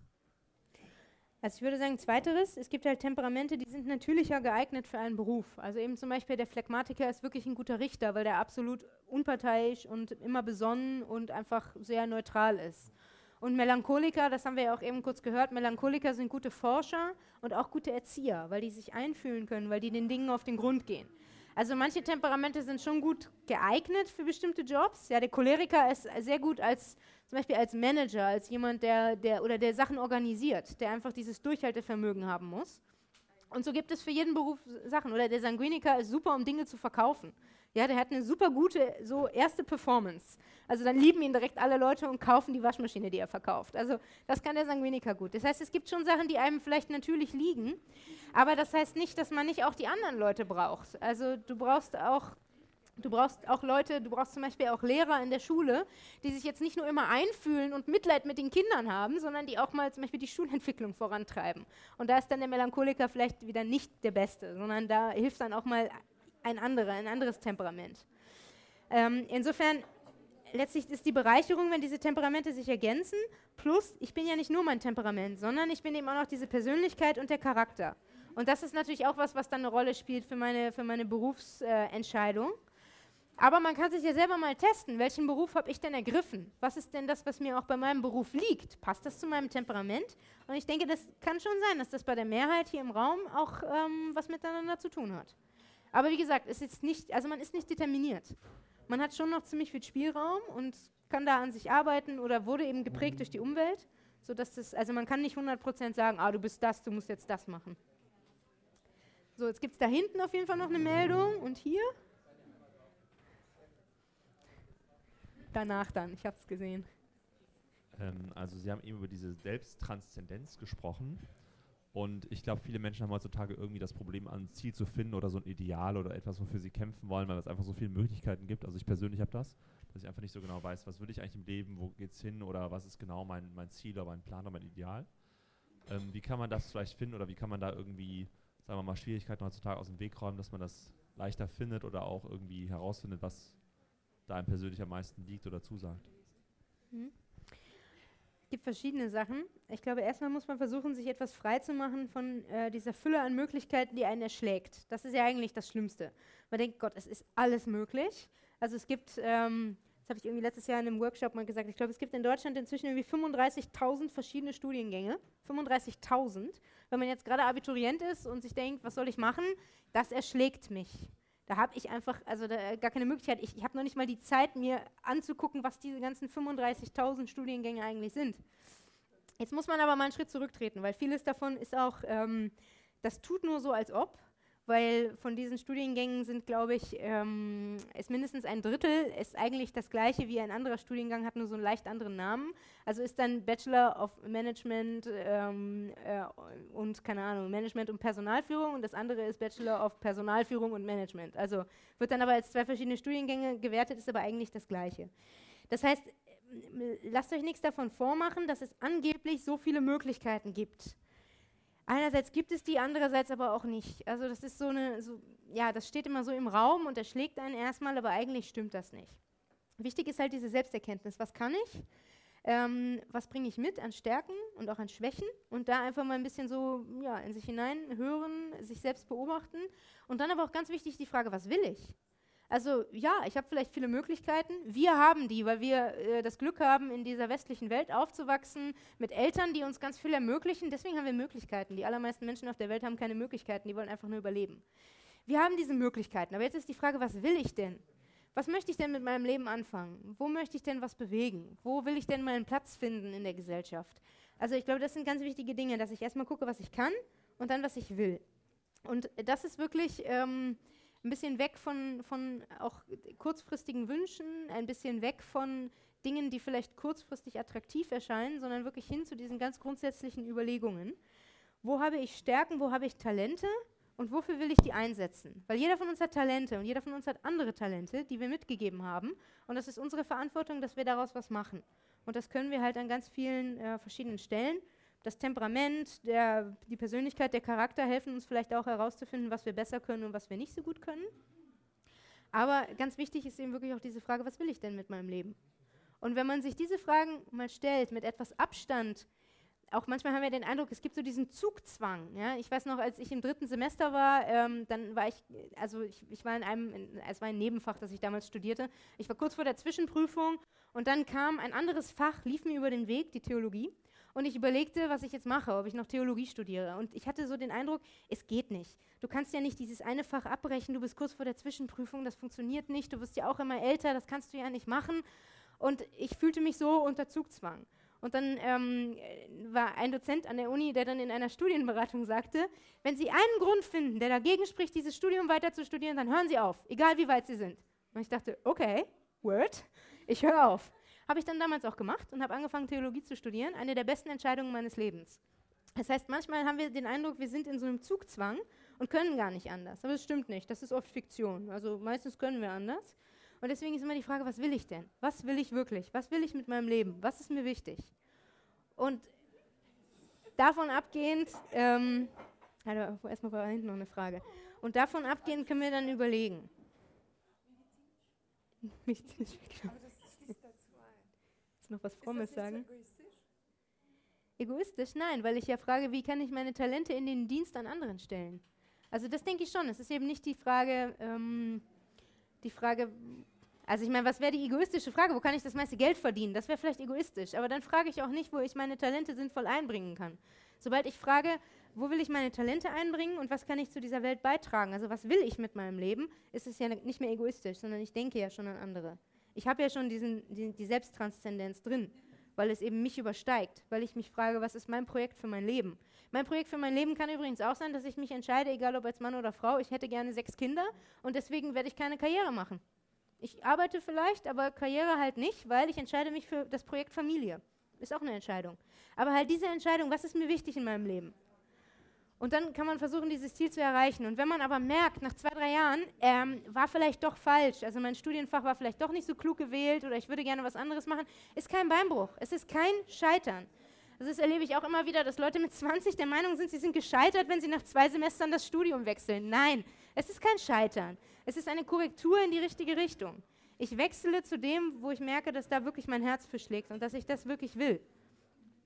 Also ich würde sagen, zweiteres, es gibt halt Temperamente, die sind natürlicher geeignet für einen Beruf. Also eben zum Beispiel der Phlegmatiker ist wirklich ein guter Richter, weil der absolut unparteiisch und immer besonnen und einfach sehr neutral ist. Und Melancholiker, das haben wir ja auch eben kurz gehört, Melancholiker sind gute Forscher und auch gute Erzieher, weil die sich einfühlen können, weil die den Dingen auf den Grund gehen. Also manche Temperamente sind schon gut geeignet für bestimmte Jobs. Ja, der Choleriker ist sehr gut als zum Beispiel als Manager, als jemand, der, der oder der Sachen organisiert, der einfach dieses Durchhaltevermögen haben muss. Und so gibt es für jeden Beruf Sachen. Oder der Sanguiniker ist super, um Dinge zu verkaufen. Ja, der hat eine super gute, so erste Performance. Also dann lieben ihn direkt alle Leute und kaufen die Waschmaschine, die er verkauft. Also das kann der Sanguiniker gut. Das heißt, es gibt schon Sachen, die einem vielleicht natürlich liegen, aber das heißt nicht, dass man nicht auch die anderen Leute braucht. Also du brauchst auch Du brauchst auch Leute, du brauchst zum Beispiel auch Lehrer in der Schule, die sich jetzt nicht nur immer einfühlen und Mitleid mit den Kindern haben, sondern die auch mal zum Beispiel die Schulentwicklung vorantreiben. Und da ist dann der Melancholiker vielleicht wieder nicht der Beste, sondern da hilft dann auch mal ein anderer, ein anderes Temperament. Ähm, insofern, letztlich ist die Bereicherung, wenn diese Temperamente sich ergänzen, plus ich bin ja nicht nur mein Temperament, sondern ich bin eben auch noch diese Persönlichkeit und der Charakter. Und das ist natürlich auch was, was dann eine Rolle spielt für meine, für meine Berufsentscheidung. Aber man kann sich ja selber mal testen, welchen Beruf habe ich denn ergriffen? Was ist denn das, was mir auch bei meinem Beruf liegt? Passt das zu meinem Temperament? Und ich denke, das kann schon sein, dass das bei der Mehrheit hier im Raum auch ähm, was miteinander zu tun hat. Aber wie gesagt, es ist nicht, also man ist nicht determiniert. Man hat schon noch ziemlich viel Spielraum und kann da an sich arbeiten oder wurde eben geprägt durch die Umwelt, sodass das, also man kann nicht 100% sagen, ah, du bist das, du musst jetzt das machen. So, jetzt gibt es da hinten auf jeden Fall noch eine Meldung und hier. Danach dann, ich habe es gesehen. Ähm, also Sie haben eben über diese Selbsttranszendenz gesprochen. Und ich glaube, viele Menschen haben heutzutage irgendwie das Problem, ein Ziel zu finden oder so ein Ideal oder etwas, wofür sie kämpfen wollen, weil es einfach so viele Möglichkeiten gibt. Also ich persönlich habe das, dass ich einfach nicht so genau weiß, was will ich eigentlich im Leben, wo geht es hin oder was ist genau mein, mein Ziel oder mein Plan oder mein Ideal. Ähm, wie kann man das vielleicht finden oder wie kann man da irgendwie, sagen wir mal, Schwierigkeiten heutzutage aus dem Weg räumen, dass man das leichter findet oder auch irgendwie herausfindet, was da einem persönlich am meisten liegt oder zusagt? Mhm. Es gibt verschiedene Sachen. Ich glaube, erstmal muss man versuchen, sich etwas freizumachen von äh, dieser Fülle an Möglichkeiten, die einen erschlägt. Das ist ja eigentlich das Schlimmste. Man denkt, Gott, es ist alles möglich. Also es gibt, ähm, das habe ich irgendwie letztes Jahr in einem Workshop mal gesagt, ich glaube, es gibt in Deutschland inzwischen irgendwie 35.000 verschiedene Studiengänge. 35.000. Wenn man jetzt gerade Abiturient ist und sich denkt, was soll ich machen, das erschlägt mich. Da habe ich einfach, also gar keine Möglichkeit. Ich, ich habe noch nicht mal die Zeit, mir anzugucken, was diese ganzen 35.000 Studiengänge eigentlich sind. Jetzt muss man aber mal einen Schritt zurücktreten, weil vieles davon ist auch, ähm, das tut nur so, als ob weil von diesen Studiengängen sind, glaube ich, ähm, ist mindestens ein Drittel, ist eigentlich das gleiche wie ein anderer Studiengang, hat nur so einen leicht anderen Namen. Also ist dann Bachelor of Management ähm, äh, und, keine Ahnung, Management und Personalführung und das andere ist Bachelor of Personalführung und Management. Also wird dann aber als zwei verschiedene Studiengänge gewertet, ist aber eigentlich das gleiche. Das heißt, lasst euch nichts davon vormachen, dass es angeblich so viele Möglichkeiten gibt einerseits gibt es die, andererseits aber auch nicht. Also das ist so eine, so, ja, das steht immer so im Raum und erschlägt einen erstmal, aber eigentlich stimmt das nicht. Wichtig ist halt diese Selbsterkenntnis. Was kann ich? ähm, was bringe ich mit an Stärken und auch an Schwächen und da einfach mal ein bisschen so ja, in sich hinein hören, sich selbst beobachten und dann aber auch ganz wichtig die Frage, was will ich? Also ja, ich habe vielleicht viele Möglichkeiten. Wir haben die, weil wir äh, das Glück haben, in dieser westlichen Welt aufzuwachsen, mit Eltern, die uns ganz viel ermöglichen. Deswegen haben wir Möglichkeiten. Die allermeisten Menschen auf der Welt haben keine Möglichkeiten, die wollen einfach nur überleben. Wir haben diese Möglichkeiten. Aber jetzt ist die Frage, was will ich denn? Was möchte ich denn mit meinem Leben anfangen? Wo möchte ich denn was bewegen? Wo will ich denn meinen Platz finden in der Gesellschaft? Also ich glaube, das sind ganz wichtige Dinge, dass ich erstmal gucke, was ich kann und dann, was ich will. Und das ist wirklich... Ähm, ein bisschen weg von, von auch kurzfristigen Wünschen, ein bisschen weg von Dingen, die vielleicht kurzfristig attraktiv erscheinen, sondern wirklich hin zu diesen ganz grundsätzlichen Überlegungen. Wo habe ich Stärken, wo habe ich Talente und wofür will ich die einsetzen? Weil jeder von uns hat Talente und jeder von uns hat andere Talente, die wir mitgegeben haben. Und das ist unsere Verantwortung, dass wir daraus was machen. Und das können wir halt an ganz vielen äh, verschiedenen Stellen das Temperament, der, die Persönlichkeit, der Charakter helfen uns vielleicht auch herauszufinden, was wir besser können und was wir nicht so gut können. Aber ganz wichtig ist eben wirklich auch diese Frage, was will ich denn mit meinem Leben? Und wenn man sich diese Fragen mal stellt, mit etwas Abstand, auch manchmal haben wir den Eindruck, es gibt so diesen Zugzwang. Ja? Ich weiß noch, als ich im dritten Semester war, ähm, dann war ich, also ich, ich war in einem, in, es war ein Nebenfach, das ich damals studierte. Ich war kurz vor der Zwischenprüfung und dann kam ein anderes Fach, lief mir über den Weg, die Theologie. Und ich überlegte, was ich jetzt mache, ob ich noch Theologie studiere. Und ich hatte so den Eindruck, es geht nicht. Du kannst ja nicht dieses eine Fach abbrechen, du bist kurz vor der Zwischenprüfung, das funktioniert nicht, du wirst ja auch immer älter, das kannst du ja nicht machen. Und ich fühlte mich so unter Zugzwang. Und dann ähm, war ein Dozent an der Uni, der dann in einer Studienberatung sagte, wenn Sie einen Grund finden, der dagegen spricht, dieses Studium weiter zu studieren, dann hören Sie auf, egal wie weit Sie sind. Und ich dachte, okay, Word, ich höre auf. Habe ich dann damals auch gemacht und habe angefangen, Theologie zu studieren. Eine der besten Entscheidungen meines Lebens. Das heißt, manchmal haben wir den Eindruck, wir sind in so einem Zugzwang und können gar nicht anders. Aber das stimmt nicht. Das ist oft Fiktion. Also meistens können wir anders. Und deswegen ist immer die Frage, was will ich denn? Was will ich wirklich? Was will ich mit meinem Leben? Was ist mir wichtig? Und davon abgehend, ähm, also erstmal hinten noch eine Frage. Und davon abgehend können wir dann überlegen. Medizinisch. Aber noch was Frommes sagen? Egoistisch? egoistisch? Nein, weil ich ja frage, wie kann ich meine Talente in den Dienst an anderen stellen? Also das denke ich schon. Es ist eben nicht die Frage, ähm, die Frage, also ich meine, was wäre die egoistische Frage? Wo kann ich das meiste Geld verdienen? Das wäre vielleicht egoistisch. Aber dann frage ich auch nicht, wo ich meine Talente sinnvoll einbringen kann. Sobald ich frage, wo will ich meine Talente einbringen und was kann ich zu dieser Welt beitragen? Also was will ich mit meinem Leben? Ist es ja nicht mehr egoistisch, sondern ich denke ja schon an andere. Ich habe ja schon diesen, die, die Selbsttranszendenz drin, weil es eben mich übersteigt, weil ich mich frage, was ist mein Projekt für mein Leben? Mein Projekt für mein Leben kann übrigens auch sein, dass ich mich entscheide, egal ob als Mann oder Frau, ich hätte gerne sechs Kinder und deswegen werde ich keine Karriere machen. Ich arbeite vielleicht, aber Karriere halt nicht, weil ich entscheide mich für das Projekt Familie. Ist auch eine Entscheidung. Aber halt diese Entscheidung, was ist mir wichtig in meinem Leben? Und dann kann man versuchen, dieses Ziel zu erreichen. Und wenn man aber merkt, nach zwei, drei Jahren, ähm, war vielleicht doch falsch, also mein Studienfach war vielleicht doch nicht so klug gewählt oder ich würde gerne was anderes machen, ist kein Beinbruch. Es ist kein Scheitern. Also das erlebe ich auch immer wieder, dass Leute mit 20 der Meinung sind, sie sind gescheitert, wenn sie nach zwei Semestern das Studium wechseln. Nein, es ist kein Scheitern. Es ist eine Korrektur in die richtige Richtung. Ich wechsle zu dem, wo ich merke, dass da wirklich mein Herz für schlägt und dass ich das wirklich will.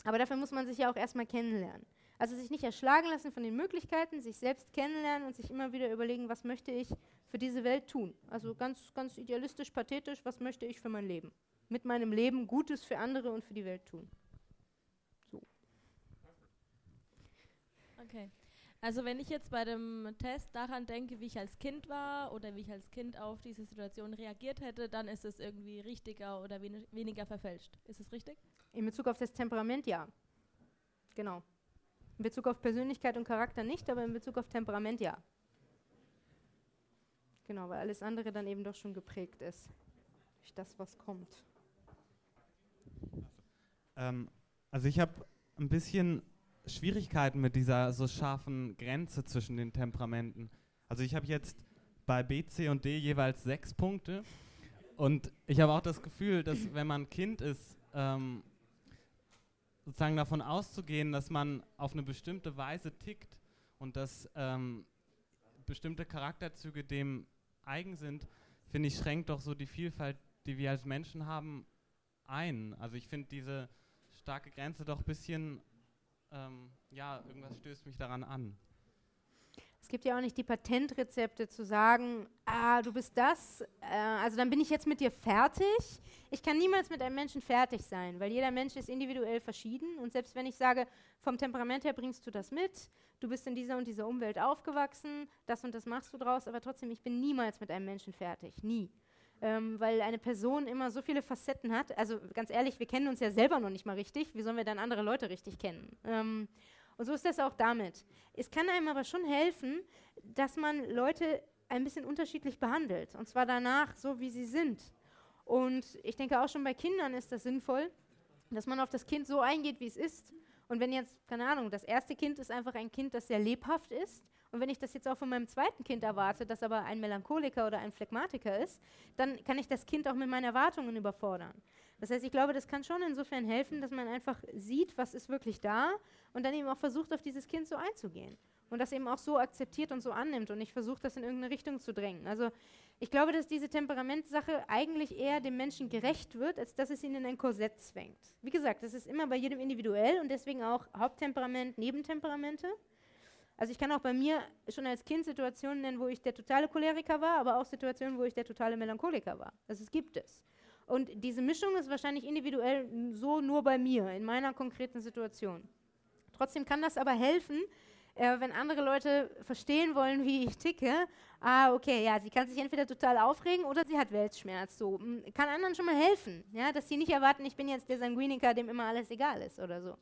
Aber dafür muss man sich ja auch erstmal kennenlernen. Also sich nicht erschlagen lassen von den Möglichkeiten, sich selbst kennenlernen und sich immer wieder überlegen, was möchte ich für diese Welt tun. Also ganz, ganz idealistisch, pathetisch, was möchte ich für mein Leben? Mit meinem Leben Gutes für andere und für die Welt tun. So. Okay. Also wenn ich jetzt bei dem Test daran denke, wie ich als Kind war oder wie ich als Kind auf diese Situation reagiert hätte, dann ist es irgendwie richtiger oder wen weniger verfälscht. Ist es richtig? In Bezug auf das Temperament ja. Genau. In Bezug auf Persönlichkeit und Charakter nicht, aber in Bezug auf Temperament ja. Genau, weil alles andere dann eben doch schon geprägt ist durch das, was kommt. Ähm, also ich habe ein bisschen Schwierigkeiten mit dieser so scharfen Grenze zwischen den Temperamenten. Also ich habe jetzt bei B, C und D jeweils sechs Punkte. Und ich habe auch das Gefühl, dass wenn man Kind ist, ähm, sozusagen davon auszugehen, dass man auf eine bestimmte Weise tickt und dass ähm, bestimmte Charakterzüge dem eigen sind, finde ich, schränkt doch so die Vielfalt, die wir als Menschen haben, ein. Also ich finde diese starke Grenze doch ein bisschen, ähm, ja, irgendwas stößt mich daran an. Es gibt ja auch nicht die Patentrezepte zu sagen, ah, du bist das, äh, also dann bin ich jetzt mit dir fertig. Ich kann niemals mit einem Menschen fertig sein, weil jeder Mensch ist individuell verschieden. Und selbst wenn ich sage, vom Temperament her bringst du das mit, du bist in dieser und dieser Umwelt aufgewachsen, das und das machst du draus, aber trotzdem, ich bin niemals mit einem Menschen fertig, nie. Ähm, weil eine Person immer so viele Facetten hat. Also ganz ehrlich, wir kennen uns ja selber noch nicht mal richtig. Wie sollen wir dann andere Leute richtig kennen? Ähm, und so ist das auch damit. Es kann einem aber schon helfen, dass man Leute ein bisschen unterschiedlich behandelt. Und zwar danach, so wie sie sind. Und ich denke auch schon bei Kindern ist das sinnvoll, dass man auf das Kind so eingeht, wie es ist. Und wenn jetzt, keine Ahnung, das erste Kind ist einfach ein Kind, das sehr lebhaft ist. Und wenn ich das jetzt auch von meinem zweiten Kind erwarte, das aber ein Melancholiker oder ein Phlegmatiker ist, dann kann ich das Kind auch mit meinen Erwartungen überfordern. Das heißt, ich glaube, das kann schon insofern helfen, dass man einfach sieht, was ist wirklich da und dann eben auch versucht, auf dieses Kind so einzugehen. Und das eben auch so akzeptiert und so annimmt und nicht versucht, das in irgendeine Richtung zu drängen. Also ich glaube, dass diese Temperamentsache eigentlich eher dem Menschen gerecht wird, als dass es ihn in ein Korsett zwängt. Wie gesagt, das ist immer bei jedem individuell und deswegen auch Haupttemperament, Nebentemperamente. Also ich kann auch bei mir schon als Kind Situationen nennen, wo ich der totale Choleriker war, aber auch Situationen, wo ich der totale Melancholiker war. Das ist, gibt es. Und diese Mischung ist wahrscheinlich individuell so nur bei mir, in meiner konkreten Situation. Trotzdem kann das aber helfen, äh, wenn andere Leute verstehen wollen, wie ich ticke. Ah, okay, ja, sie kann sich entweder total aufregen oder sie hat Weltschmerz. So, kann anderen schon mal helfen, ja, dass sie nicht erwarten, ich bin jetzt der Sanguiniker, dem immer alles egal ist oder so.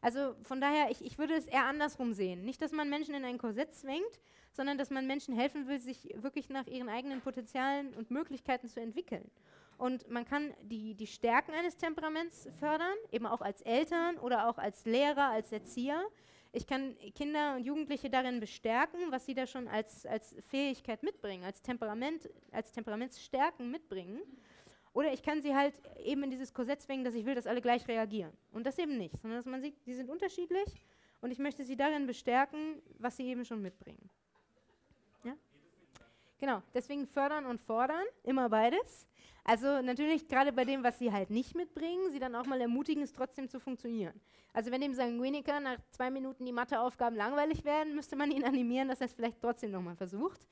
Also von daher, ich, ich würde es eher andersrum sehen. Nicht, dass man Menschen in ein Korsett zwängt, sondern dass man Menschen helfen will, sich wirklich nach ihren eigenen Potenzialen und Möglichkeiten zu entwickeln. Und man kann die, die Stärken eines Temperaments fördern, eben auch als Eltern oder auch als Lehrer, als Erzieher. Ich kann Kinder und Jugendliche darin bestärken, was sie da schon als, als Fähigkeit mitbringen, als Temperament, als Temperamentsstärken mitbringen. Oder ich kann sie halt eben in dieses Korsett zwingen, dass ich will, dass alle gleich reagieren. Und das eben nicht, sondern dass man sieht, sie sind unterschiedlich und ich möchte sie darin bestärken, was sie eben schon mitbringen. Genau, deswegen fördern und fordern, immer beides. Also natürlich gerade bei dem, was sie halt nicht mitbringen, sie dann auch mal ermutigen, es trotzdem zu funktionieren. Also wenn dem Sanguiniker nach zwei Minuten die Matheaufgaben langweilig werden, müsste man ihn animieren, dass er es vielleicht trotzdem nochmal versucht.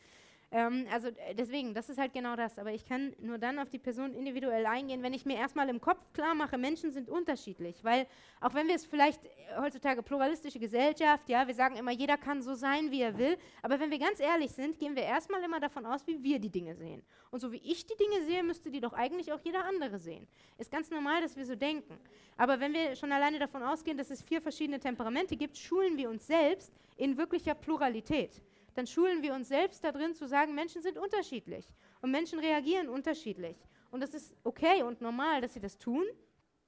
Ähm, also äh, deswegen, das ist halt genau das. Aber ich kann nur dann auf die Person individuell eingehen, wenn ich mir erstmal im Kopf klar mache, Menschen sind unterschiedlich. Weil auch wenn wir es vielleicht äh, heutzutage pluralistische Gesellschaft, ja, wir sagen immer, jeder kann so sein, wie er will. Aber wenn wir ganz ehrlich sind, gehen wir erstmal immer davon aus, wie wir die Dinge sehen. Und so wie ich die Dinge sehe, müsste die doch eigentlich auch jeder andere sehen. Ist ganz normal, dass wir so denken. Aber wenn wir schon alleine davon ausgehen, dass es vier verschiedene Temperamente gibt, schulen wir uns selbst in wirklicher Pluralität dann schulen wir uns selbst darin zu sagen, Menschen sind unterschiedlich und Menschen reagieren unterschiedlich. Und das ist okay und normal, dass sie das tun.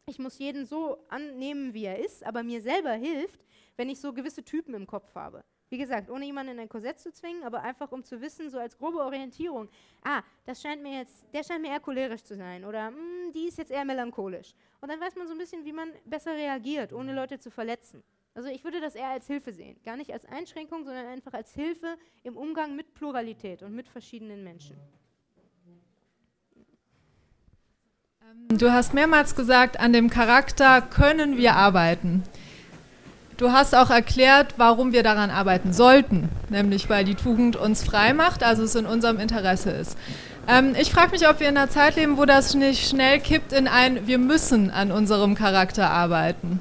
Ich muss jeden so annehmen, wie er ist, aber mir selber hilft, wenn ich so gewisse Typen im Kopf habe. Wie gesagt, ohne jemanden in ein Korsett zu zwingen, aber einfach um zu wissen, so als grobe Orientierung, ah, das scheint mir jetzt, der scheint mir eher cholerisch zu sein oder mm, die ist jetzt eher melancholisch. Und dann weiß man so ein bisschen, wie man besser reagiert, ohne Leute zu verletzen. Also ich würde das eher als Hilfe sehen. Gar nicht als Einschränkung, sondern einfach als Hilfe im Umgang mit Pluralität und mit verschiedenen Menschen. Ähm, du hast mehrmals gesagt, an dem Charakter können wir arbeiten. Du hast auch erklärt, warum wir daran arbeiten sollten, nämlich weil die Tugend uns frei macht, also es in unserem Interesse ist. Ähm, ich frage mich, ob wir in einer Zeit leben, wo das nicht schnell kippt in ein, wir müssen an unserem Charakter arbeiten.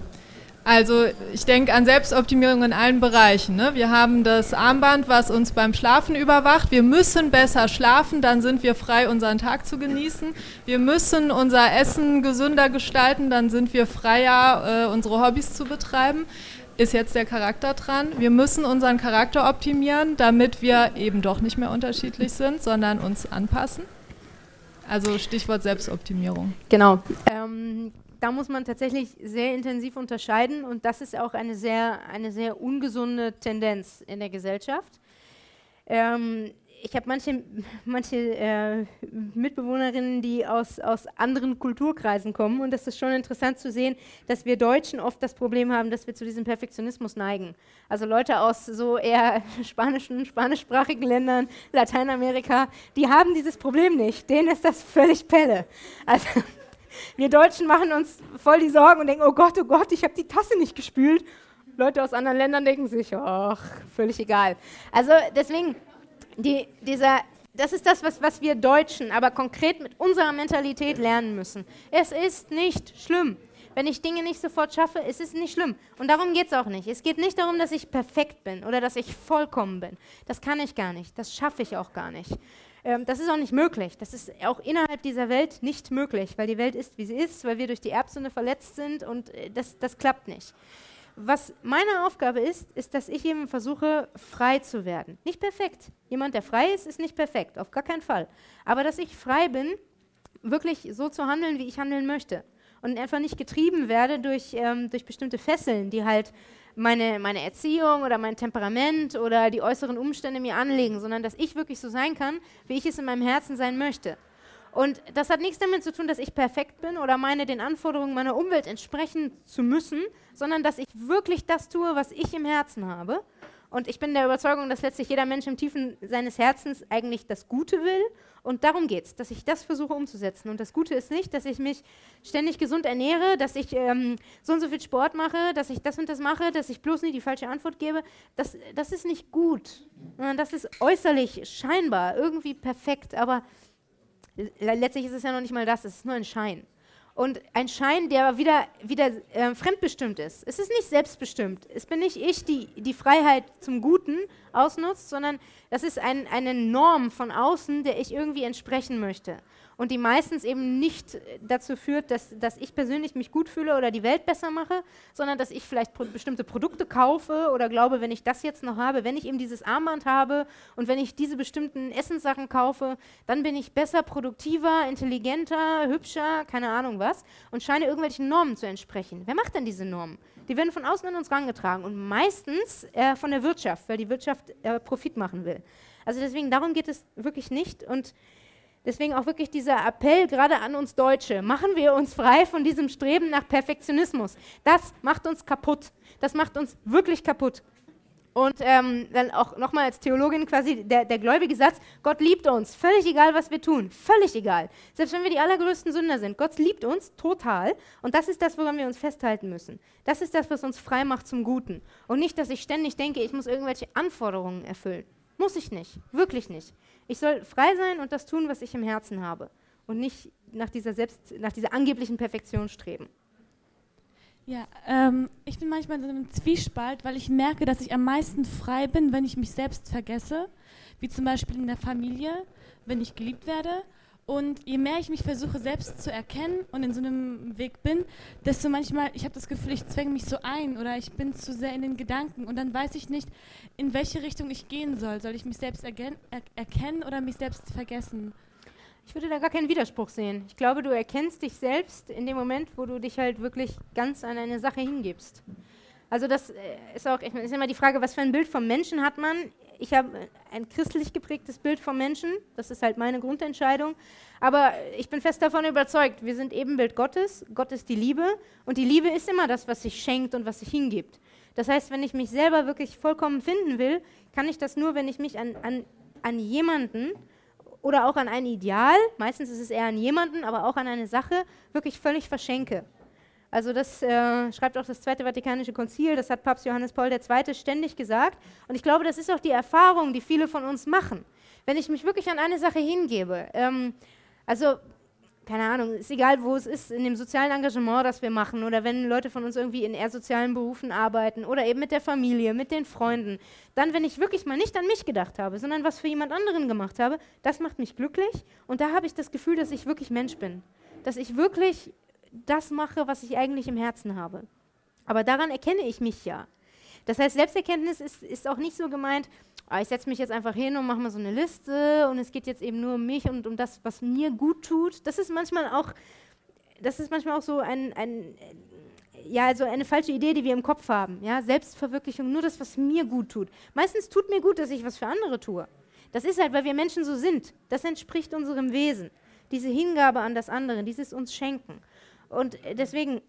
Also ich denke an Selbstoptimierung in allen Bereichen. Ne? Wir haben das Armband, was uns beim Schlafen überwacht. Wir müssen besser schlafen, dann sind wir frei, unseren Tag zu genießen. Wir müssen unser Essen gesünder gestalten, dann sind wir freier, äh, unsere Hobbys zu betreiben. Ist jetzt der Charakter dran. Wir müssen unseren Charakter optimieren, damit wir eben doch nicht mehr unterschiedlich sind, sondern uns anpassen. Also Stichwort Selbstoptimierung. Genau. Ähm, da muss man tatsächlich sehr intensiv unterscheiden und das ist auch eine sehr, eine sehr ungesunde Tendenz in der Gesellschaft. Ähm, ich habe manche, manche äh, Mitbewohnerinnen, die aus, aus anderen Kulturkreisen kommen und das ist schon interessant zu sehen, dass wir Deutschen oft das Problem haben, dass wir zu diesem Perfektionismus neigen. Also Leute aus so eher spanischen, spanischsprachigen Ländern, Lateinamerika, die haben dieses Problem nicht. Denen ist das völlig Pelle. Also Wir Deutschen machen uns voll die Sorgen und denken, oh Gott, oh Gott, ich habe die Tasse nicht gespült. Leute aus anderen Ländern denken sich, ach, völlig egal. Also deswegen, die, dieser, das ist das, was, was wir Deutschen aber konkret mit unserer Mentalität lernen müssen. Es ist nicht schlimm. Wenn ich Dinge nicht sofort schaffe, ist es nicht schlimm. Und darum geht es auch nicht. Es geht nicht darum, dass ich perfekt bin oder dass ich vollkommen bin. Das kann ich gar nicht. Das schaffe ich auch gar nicht. Ähm, das ist auch nicht möglich. Das ist auch innerhalb dieser Welt nicht möglich, weil die Welt ist, wie sie ist, weil wir durch die Erbsünde verletzt sind und äh, das, das klappt nicht. Was meine Aufgabe ist, ist, dass ich eben versuche, frei zu werden. Nicht perfekt. Jemand, der frei ist, ist nicht perfekt, auf gar keinen Fall. Aber dass ich frei bin, wirklich so zu handeln, wie ich handeln möchte und einfach nicht getrieben werde durch, ähm, durch bestimmte Fesseln, die halt meine, meine Erziehung oder mein Temperament oder die äußeren Umstände mir anlegen, sondern dass ich wirklich so sein kann, wie ich es in meinem Herzen sein möchte. Und das hat nichts damit zu tun, dass ich perfekt bin oder meine, den Anforderungen meiner Umwelt entsprechen zu müssen, sondern dass ich wirklich das tue, was ich im Herzen habe. Und ich bin der Überzeugung, dass letztlich jeder Mensch im Tiefen seines Herzens eigentlich das Gute will und darum geht es, dass ich das versuche umzusetzen. Und das Gute ist nicht, dass ich mich ständig gesund ernähre, dass ich ähm, so und so viel Sport mache, dass ich das und das mache, dass ich bloß nie die falsche Antwort gebe. Das, das ist nicht gut. Das ist äußerlich scheinbar irgendwie perfekt, aber letztlich ist es ja noch nicht mal das, es ist nur ein Schein und ein Schein, der wieder, wieder äh, fremdbestimmt ist. Es ist nicht selbstbestimmt. Es bin nicht ich, die die Freiheit zum Guten ausnutzt, sondern das ist ein, eine Norm von außen, der ich irgendwie entsprechen möchte und die meistens eben nicht dazu führt, dass, dass ich persönlich mich gut fühle oder die Welt besser mache, sondern dass ich vielleicht pro bestimmte Produkte kaufe oder glaube, wenn ich das jetzt noch habe, wenn ich eben dieses Armband habe und wenn ich diese bestimmten Essenssachen kaufe, dann bin ich besser, produktiver, intelligenter, hübscher, keine Ahnung was und scheine irgendwelchen Normen zu entsprechen. Wer macht denn diese Normen? Die werden von außen an uns rangetragen und meistens äh, von der Wirtschaft, weil die Wirtschaft äh, Profit machen will. Also deswegen, darum geht es wirklich nicht und Deswegen auch wirklich dieser Appell gerade an uns Deutsche. Machen wir uns frei von diesem Streben nach Perfektionismus. Das macht uns kaputt. Das macht uns wirklich kaputt. Und ähm, dann auch nochmal als Theologin quasi der, der gläubige Satz, Gott liebt uns, völlig egal, was wir tun, völlig egal. Selbst wenn wir die allergrößten Sünder sind, Gott liebt uns total und das ist das, woran wir uns festhalten müssen. Das ist das, was uns frei macht zum Guten. Und nicht, dass ich ständig denke, ich muss irgendwelche Anforderungen erfüllen. Muss ich nicht, wirklich nicht. Ich soll frei sein und das tun, was ich im Herzen habe und nicht nach dieser, selbst, nach dieser angeblichen Perfektion streben. Ja, ähm, ich bin manchmal in einem Zwiespalt, weil ich merke, dass ich am meisten frei bin, wenn ich mich selbst vergesse, wie zum Beispiel in der Familie, wenn ich geliebt werde und je mehr ich mich versuche selbst zu erkennen und in so einem Weg bin, desto manchmal, ich habe das Gefühl, ich zwänge mich so ein oder ich bin zu sehr in den Gedanken und dann weiß ich nicht, in welche Richtung ich gehen soll. Soll ich mich selbst er erkennen oder mich selbst vergessen? Ich würde da gar keinen Widerspruch sehen. Ich glaube, du erkennst dich selbst in dem Moment, wo du dich halt wirklich ganz an eine Sache hingibst. Also das äh, ist auch, ist immer die Frage, was für ein Bild vom Menschen hat man? Ich habe ein christlich geprägtes Bild vom Menschen, das ist halt meine Grundentscheidung, aber ich bin fest davon überzeugt, wir sind Ebenbild Gottes, Gott ist die Liebe. Und die Liebe ist immer das, was sich schenkt und was sich hingibt. Das heißt, wenn ich mich selber wirklich vollkommen finden will, kann ich das nur, wenn ich mich an, an, an jemanden oder auch an ein Ideal, meistens ist es eher an jemanden, aber auch an eine Sache, wirklich völlig verschenke. Also das äh, schreibt auch das Zweite Vatikanische Konzil, das hat Papst Johannes Paul II. ständig gesagt. Und ich glaube, das ist auch die Erfahrung, die viele von uns machen. Wenn ich mich wirklich an eine Sache hingebe, ähm, also keine Ahnung, ist egal, wo es ist, in dem sozialen Engagement, das wir machen, oder wenn Leute von uns irgendwie in eher sozialen Berufen arbeiten, oder eben mit der Familie, mit den Freunden, dann, wenn ich wirklich mal nicht an mich gedacht habe, sondern was für jemand anderen gemacht habe, das macht mich glücklich und da habe ich das Gefühl, dass ich wirklich Mensch bin. Dass ich wirklich das mache, was ich eigentlich im Herzen habe. Aber daran erkenne ich mich ja. Das heißt, Selbsterkenntnis ist, ist auch nicht so gemeint, ah, ich setze mich jetzt einfach hin und mache mal so eine Liste und es geht jetzt eben nur um mich und um das, was mir gut tut. Das ist manchmal auch, das ist manchmal auch so ein, ein ja, also eine falsche Idee, die wir im Kopf haben. Ja? Selbstverwirklichung, nur das, was mir gut tut. Meistens tut mir gut, dass ich was für andere tue. Das ist halt, weil wir Menschen so sind. Das entspricht unserem Wesen. Diese Hingabe an das andere, dieses uns schenken. Und deswegen,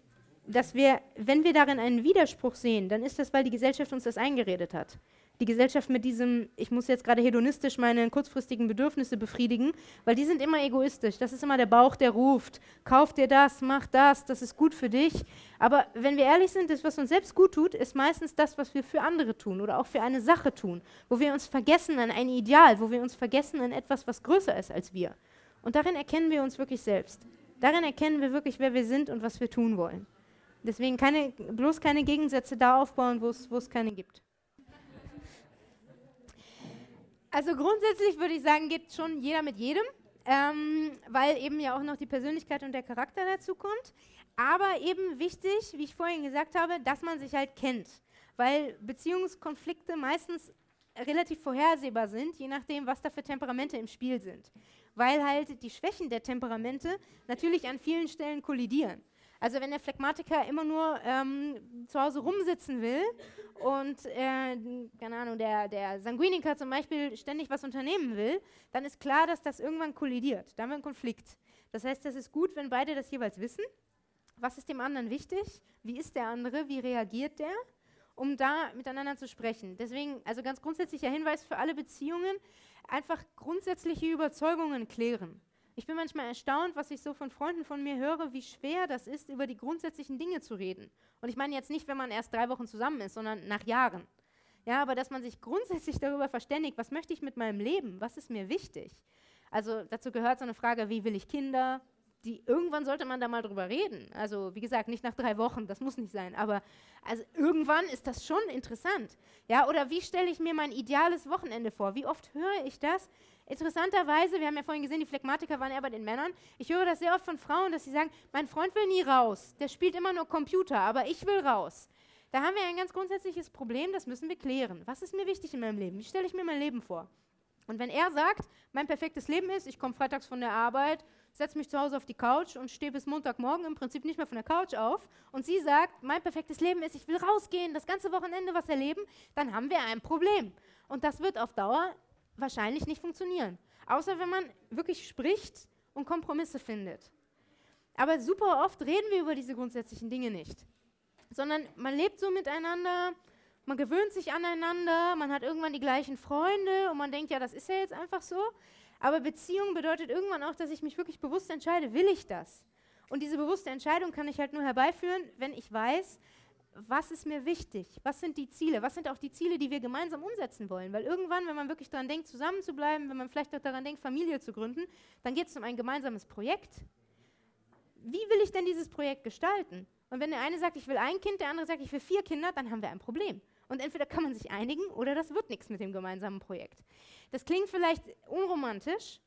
dass wir, wenn wir darin einen Widerspruch sehen, dann ist das, weil die Gesellschaft uns das eingeredet hat. Die Gesellschaft mit diesem, ich muss jetzt gerade hedonistisch meine kurzfristigen Bedürfnisse befriedigen, weil die sind immer egoistisch. Das ist immer der Bauch, der ruft. Kauf dir das, mach das, das ist gut für dich. Aber wenn wir ehrlich sind, das, was uns selbst gut tut, ist meistens das, was wir für andere tun oder auch für eine Sache tun, wo wir uns vergessen an ein Ideal, wo wir uns vergessen an etwas, was größer ist als wir. Und darin erkennen wir uns wirklich selbst. Darin erkennen wir wirklich, wer wir sind und was wir tun wollen. Deswegen keine, bloß keine Gegensätze da aufbauen, wo es keine gibt. Also grundsätzlich würde ich sagen, geht schon jeder mit jedem, ähm, weil eben ja auch noch die Persönlichkeit und der Charakter dazu kommt. Aber eben wichtig, wie ich vorhin gesagt habe, dass man sich halt kennt, weil Beziehungskonflikte meistens relativ vorhersehbar sind, je nachdem, was da für Temperamente im Spiel sind. Weil halt die Schwächen der Temperamente natürlich an vielen Stellen kollidieren. Also wenn der Phlegmatiker immer nur ähm, zu Hause rumsitzen will und, äh, keine Ahnung, der, der Sanguiniker zum Beispiel ständig was unternehmen will, dann ist klar, dass das irgendwann kollidiert. Da haben wir einen Konflikt. Das heißt, das ist gut, wenn beide das jeweils wissen. Was ist dem anderen wichtig? Wie ist der andere? Wie reagiert der? Um da miteinander zu sprechen. Deswegen, also ganz grundsätzlicher Hinweis für alle Beziehungen, einfach grundsätzliche Überzeugungen klären. Ich bin manchmal erstaunt, was ich so von Freunden von mir höre, wie schwer das ist, über die grundsätzlichen Dinge zu reden. Und ich meine jetzt nicht, wenn man erst drei Wochen zusammen ist, sondern nach Jahren. Ja, aber dass man sich grundsätzlich darüber verständigt, was möchte ich mit meinem Leben, was ist mir wichtig. Also dazu gehört so eine Frage, wie will ich Kinder, die irgendwann sollte man da mal drüber reden. Also wie gesagt, nicht nach drei Wochen, das muss nicht sein, aber also irgendwann ist das schon interessant. Ja, oder wie stelle ich mir mein ideales Wochenende vor? Wie oft höre ich das? Interessanterweise, wir haben ja vorhin gesehen, die Phlegmatiker waren eher bei den Männern. Ich höre das sehr oft von Frauen, dass sie sagen, mein Freund will nie raus, der spielt immer nur Computer, aber ich will raus. Da haben wir ein ganz grundsätzliches Problem, das müssen wir klären. Was ist mir wichtig in meinem Leben? Wie stelle ich mir mein Leben vor? Und wenn er sagt, mein perfektes Leben ist, ich komme freitags von der Arbeit, setze mich zu Hause auf die Couch und stehe bis Montagmorgen im Prinzip nicht mehr von der Couch auf und sie sagt, mein perfektes Leben ist, ich will rausgehen, das ganze Wochenende was erleben, dann haben wir ein Problem. Und das wird auf Dauer wahrscheinlich nicht funktionieren. Außer wenn man wirklich spricht und Kompromisse findet. Aber super oft reden wir über diese grundsätzlichen Dinge nicht. Sondern man lebt so miteinander, man gewöhnt sich aneinander, man hat irgendwann die gleichen Freunde und man denkt, ja, das ist ja jetzt einfach so. Aber Beziehung bedeutet irgendwann auch, dass ich mich wirklich bewusst entscheide, will ich das? Und diese bewusste Entscheidung kann ich halt nur herbeiführen, wenn ich weiß, was ist mir wichtig? Was sind die Ziele? Was sind auch die Ziele, die wir gemeinsam umsetzen wollen? Weil irgendwann, wenn man wirklich daran denkt, zusammen zu bleiben, wenn man vielleicht auch daran denkt, Familie zu gründen, dann geht es um ein gemeinsames Projekt. Wie will ich denn dieses Projekt gestalten? Und wenn der eine sagt, ich will ein Kind, der andere sagt, ich will vier Kinder, dann haben wir ein Problem. Und entweder kann man sich einigen oder das wird nichts mit dem gemeinsamen Projekt. Das klingt vielleicht unromantisch.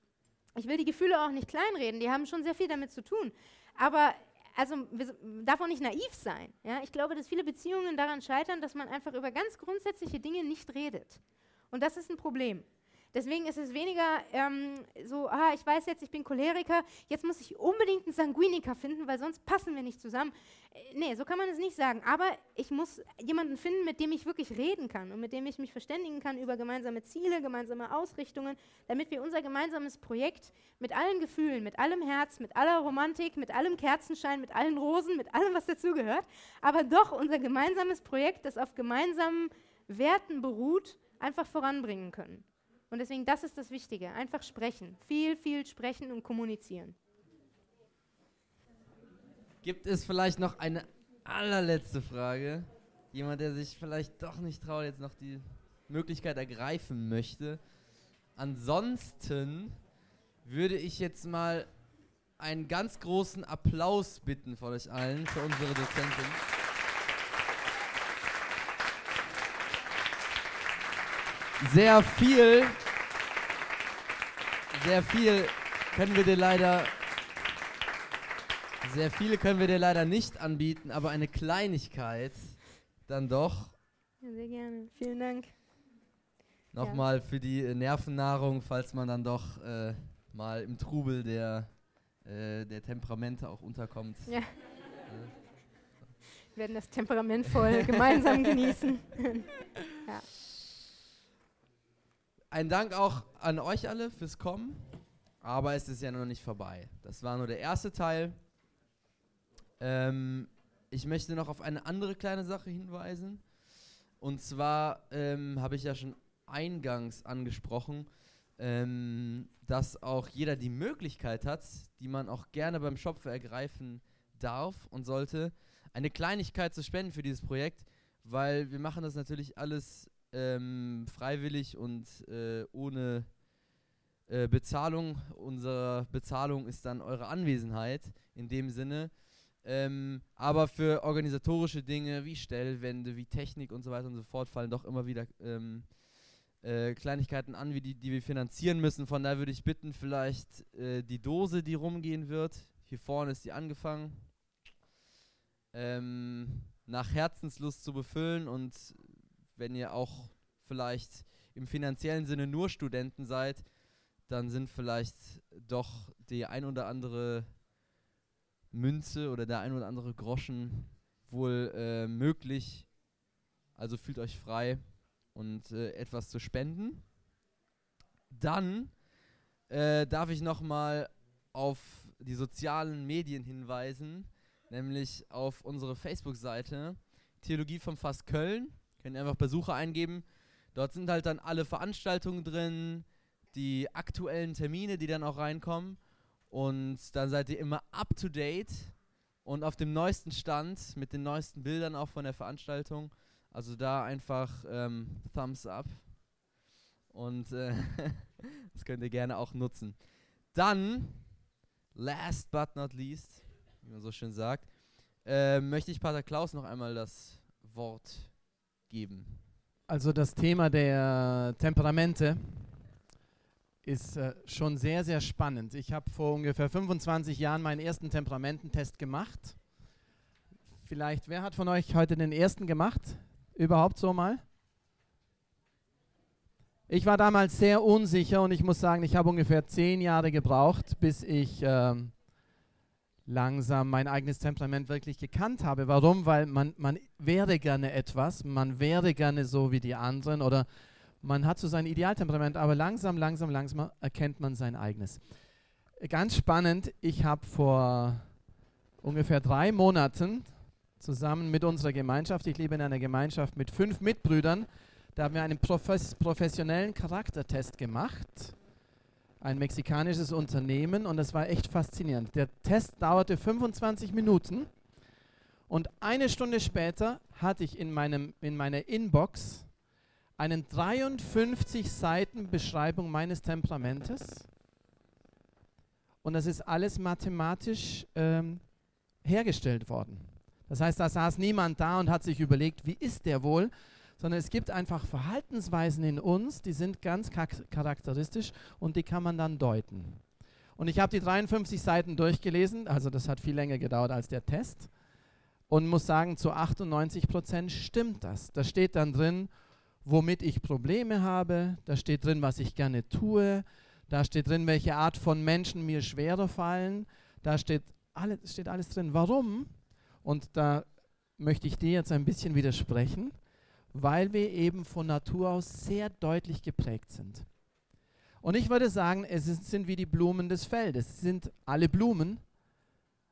Ich will die Gefühle auch nicht kleinreden, die haben schon sehr viel damit zu tun. Aber also wir, darf auch nicht naiv sein. Ja? Ich glaube, dass viele Beziehungen daran scheitern, dass man einfach über ganz grundsätzliche Dinge nicht redet. Und das ist ein Problem. Deswegen ist es weniger ähm, so, ah, ich weiß jetzt, ich bin Choleriker, jetzt muss ich unbedingt einen Sanguiniker finden, weil sonst passen wir nicht zusammen. Äh, nee, so kann man es nicht sagen. Aber ich muss jemanden finden, mit dem ich wirklich reden kann und mit dem ich mich verständigen kann über gemeinsame Ziele, gemeinsame Ausrichtungen, damit wir unser gemeinsames Projekt mit allen Gefühlen, mit allem Herz, mit aller Romantik, mit allem Kerzenschein, mit allen Rosen, mit allem, was dazugehört, aber doch unser gemeinsames Projekt, das auf gemeinsamen Werten beruht, einfach voranbringen können. Und deswegen, das ist das Wichtige. Einfach sprechen. Viel, viel sprechen und kommunizieren. Gibt es vielleicht noch eine allerletzte Frage? Jemand, der sich vielleicht doch nicht traut, jetzt noch die Möglichkeit ergreifen möchte. Ansonsten würde ich jetzt mal einen ganz großen Applaus bitten von euch allen für unsere Dozentin. Sehr viel, sehr viel können wir dir leider, sehr viele können wir dir leider nicht anbieten, aber eine Kleinigkeit dann doch. Ja, sehr gerne. Vielen Dank. Nochmal ja. für die äh, Nervennahrung, falls man dann doch äh, mal im Trubel der, äh, der Temperamente auch unterkommt. Ja. Äh. Wir werden das temperamentvoll gemeinsam genießen. ja. Ein Dank auch an euch alle fürs Kommen, aber es ist ja noch nicht vorbei. Das war nur der erste Teil. Ähm, ich möchte noch auf eine andere kleine Sache hinweisen. Und zwar ähm, habe ich ja schon eingangs angesprochen, ähm, dass auch jeder die Möglichkeit hat, die man auch gerne beim Schopfe ergreifen darf und sollte, eine Kleinigkeit zu spenden für dieses Projekt, weil wir machen das natürlich alles ähm, freiwillig und äh, ohne äh, Bezahlung. Unsere Bezahlung ist dann eure Anwesenheit in dem Sinne. Ähm, aber für organisatorische Dinge wie Stellwände, wie Technik und so weiter und so fort fallen doch immer wieder ähm, äh, Kleinigkeiten an, wie die, die wir finanzieren müssen. Von daher würde ich bitten, vielleicht äh, die Dose, die rumgehen wird. Hier vorne ist die angefangen. Ähm, nach Herzenslust zu befüllen und wenn ihr auch vielleicht im finanziellen Sinne nur Studenten seid, dann sind vielleicht doch die ein oder andere Münze oder der ein oder andere Groschen wohl äh, möglich. Also fühlt euch frei und äh, etwas zu spenden. Dann äh, darf ich nochmal auf die sozialen Medien hinweisen, nämlich auf unsere Facebook-Seite Theologie vom Fass Köln. Könnt ihr einfach Besucher eingeben. Dort sind halt dann alle Veranstaltungen drin, die aktuellen Termine, die dann auch reinkommen. Und dann seid ihr immer up to date und auf dem neuesten Stand mit den neuesten Bildern auch von der Veranstaltung. Also da einfach ähm, Thumbs up. Und äh, das könnt ihr gerne auch nutzen. Dann, last but not least, wie man so schön sagt, äh, möchte ich Pater Klaus noch einmal das Wort geben. Also das Thema der Temperamente ist äh, schon sehr, sehr spannend. Ich habe vor ungefähr 25 Jahren meinen ersten Temperamententest gemacht. Vielleicht, wer hat von euch heute den ersten gemacht? Überhaupt so mal? Ich war damals sehr unsicher und ich muss sagen, ich habe ungefähr zehn Jahre gebraucht, bis ich ähm, langsam mein eigenes Temperament wirklich gekannt habe. Warum? Weil man, man wäre gerne etwas, man wäre gerne so wie die anderen oder man hat so sein Idealtemperament, aber langsam, langsam, langsam erkennt man sein eigenes. Ganz spannend, ich habe vor ungefähr drei Monaten zusammen mit unserer Gemeinschaft, ich lebe in einer Gemeinschaft mit fünf Mitbrüdern, da haben wir einen profes professionellen Charaktertest gemacht. Ein mexikanisches Unternehmen und das war echt faszinierend. Der Test dauerte 25 Minuten und eine Stunde später hatte ich in, meinem, in meiner Inbox einen 53 Seiten Beschreibung meines Temperamentes. Und das ist alles mathematisch ähm, hergestellt worden. Das heißt, da saß niemand da und hat sich überlegt, wie ist der wohl, sondern es gibt einfach Verhaltensweisen in uns, die sind ganz charakteristisch und die kann man dann deuten. Und ich habe die 53 Seiten durchgelesen, also das hat viel länger gedauert als der Test und muss sagen, zu 98 Prozent stimmt das. Da steht dann drin, womit ich Probleme habe, da steht drin, was ich gerne tue, da steht drin, welche Art von Menschen mir schwerer fallen, da steht alles, steht alles drin. Warum? Und da möchte ich dir jetzt ein bisschen widersprechen, weil wir eben von Natur aus sehr deutlich geprägt sind. Und ich würde sagen, es sind wie die Blumen des Feldes. Es sind alle Blumen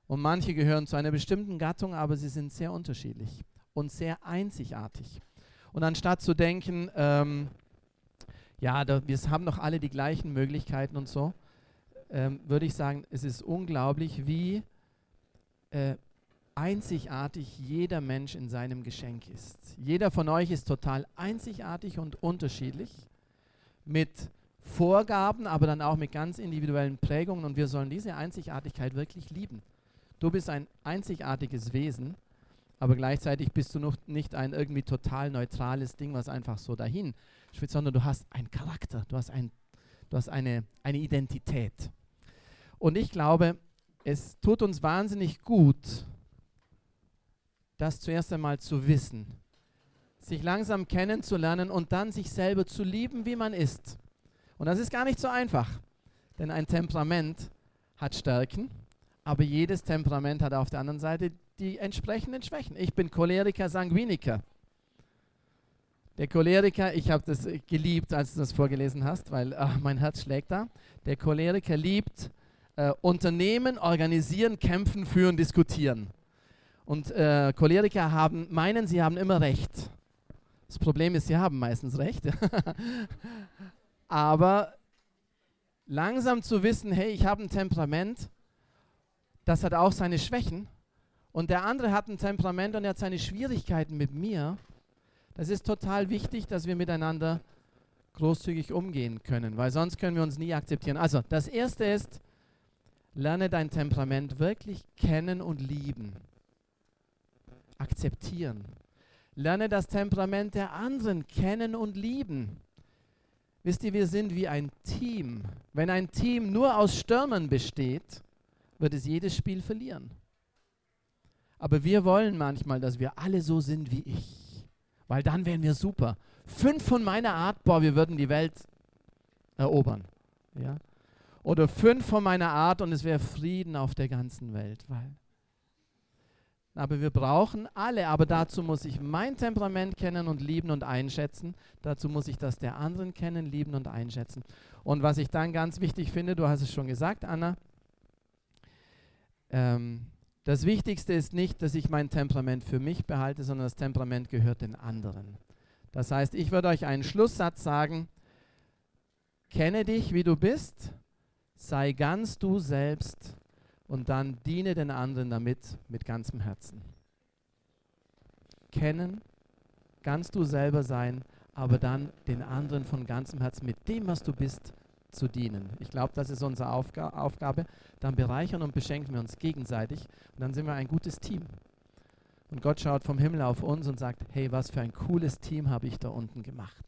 und manche gehören zu einer bestimmten Gattung, aber sie sind sehr unterschiedlich und sehr einzigartig. Und anstatt zu denken, ähm, ja, da, wir haben doch alle die gleichen Möglichkeiten und so, ähm, würde ich sagen, es ist unglaublich, wie äh, einzigartig jeder Mensch in seinem Geschenk ist. Jeder von euch ist total einzigartig und unterschiedlich mit Vorgaben, aber dann auch mit ganz individuellen Prägungen und wir sollen diese Einzigartigkeit wirklich lieben. Du bist ein einzigartiges Wesen aber gleichzeitig bist du noch nicht ein irgendwie total neutrales Ding, was einfach so dahin schwitzt, sondern du hast einen Charakter, du hast, ein, du hast eine, eine Identität. Und ich glaube, es tut uns wahnsinnig gut, das zuerst einmal zu wissen, sich langsam kennenzulernen und dann sich selber zu lieben, wie man ist. Und das ist gar nicht so einfach, denn ein Temperament hat Stärken, aber jedes Temperament hat auf der anderen Seite die entsprechenden Schwächen. Ich bin Choleriker, Sanguiniker. Der Choleriker, ich habe das geliebt, als du das vorgelesen hast, weil ach, mein Herz schlägt da. Der Choleriker liebt äh, Unternehmen, organisieren, kämpfen, führen, diskutieren. Und äh, Choleriker haben, meinen, sie haben immer recht. Das Problem ist, sie haben meistens recht. Aber langsam zu wissen, hey, ich habe ein Temperament, das hat auch seine Schwächen. Und der andere hat ein Temperament und er hat seine Schwierigkeiten mit mir. Das ist total wichtig, dass wir miteinander großzügig umgehen können, weil sonst können wir uns nie akzeptieren. Also, das erste ist, lerne dein Temperament wirklich kennen und lieben. Akzeptieren. Lerne das Temperament der anderen kennen und lieben. Wisst ihr, wir sind wie ein Team. Wenn ein Team nur aus Stürmern besteht, wird es jedes Spiel verlieren. Aber wir wollen manchmal, dass wir alle so sind wie ich, weil dann wären wir super. Fünf von meiner Art, boah, wir würden die Welt erobern. Ja? Oder fünf von meiner Art und es wäre Frieden auf der ganzen Welt. Weil aber wir brauchen alle, aber dazu muss ich mein Temperament kennen und lieben und einschätzen. Dazu muss ich das der anderen kennen, lieben und einschätzen. Und was ich dann ganz wichtig finde, du hast es schon gesagt, Anna, ähm, das Wichtigste ist nicht, dass ich mein Temperament für mich behalte, sondern das Temperament gehört den anderen. Das heißt, ich würde euch einen Schlusssatz sagen, kenne dich, wie du bist, sei ganz du selbst und dann diene den anderen damit mit ganzem Herzen. Kennen, ganz du selber sein, aber dann den anderen von ganzem Herzen mit dem, was du bist, zu dienen. Ich glaube, das ist unsere Aufga Aufgabe. Dann bereichern und beschenken wir uns gegenseitig und dann sind wir ein gutes Team. Und Gott schaut vom Himmel auf uns und sagt, hey, was für ein cooles Team habe ich da unten gemacht.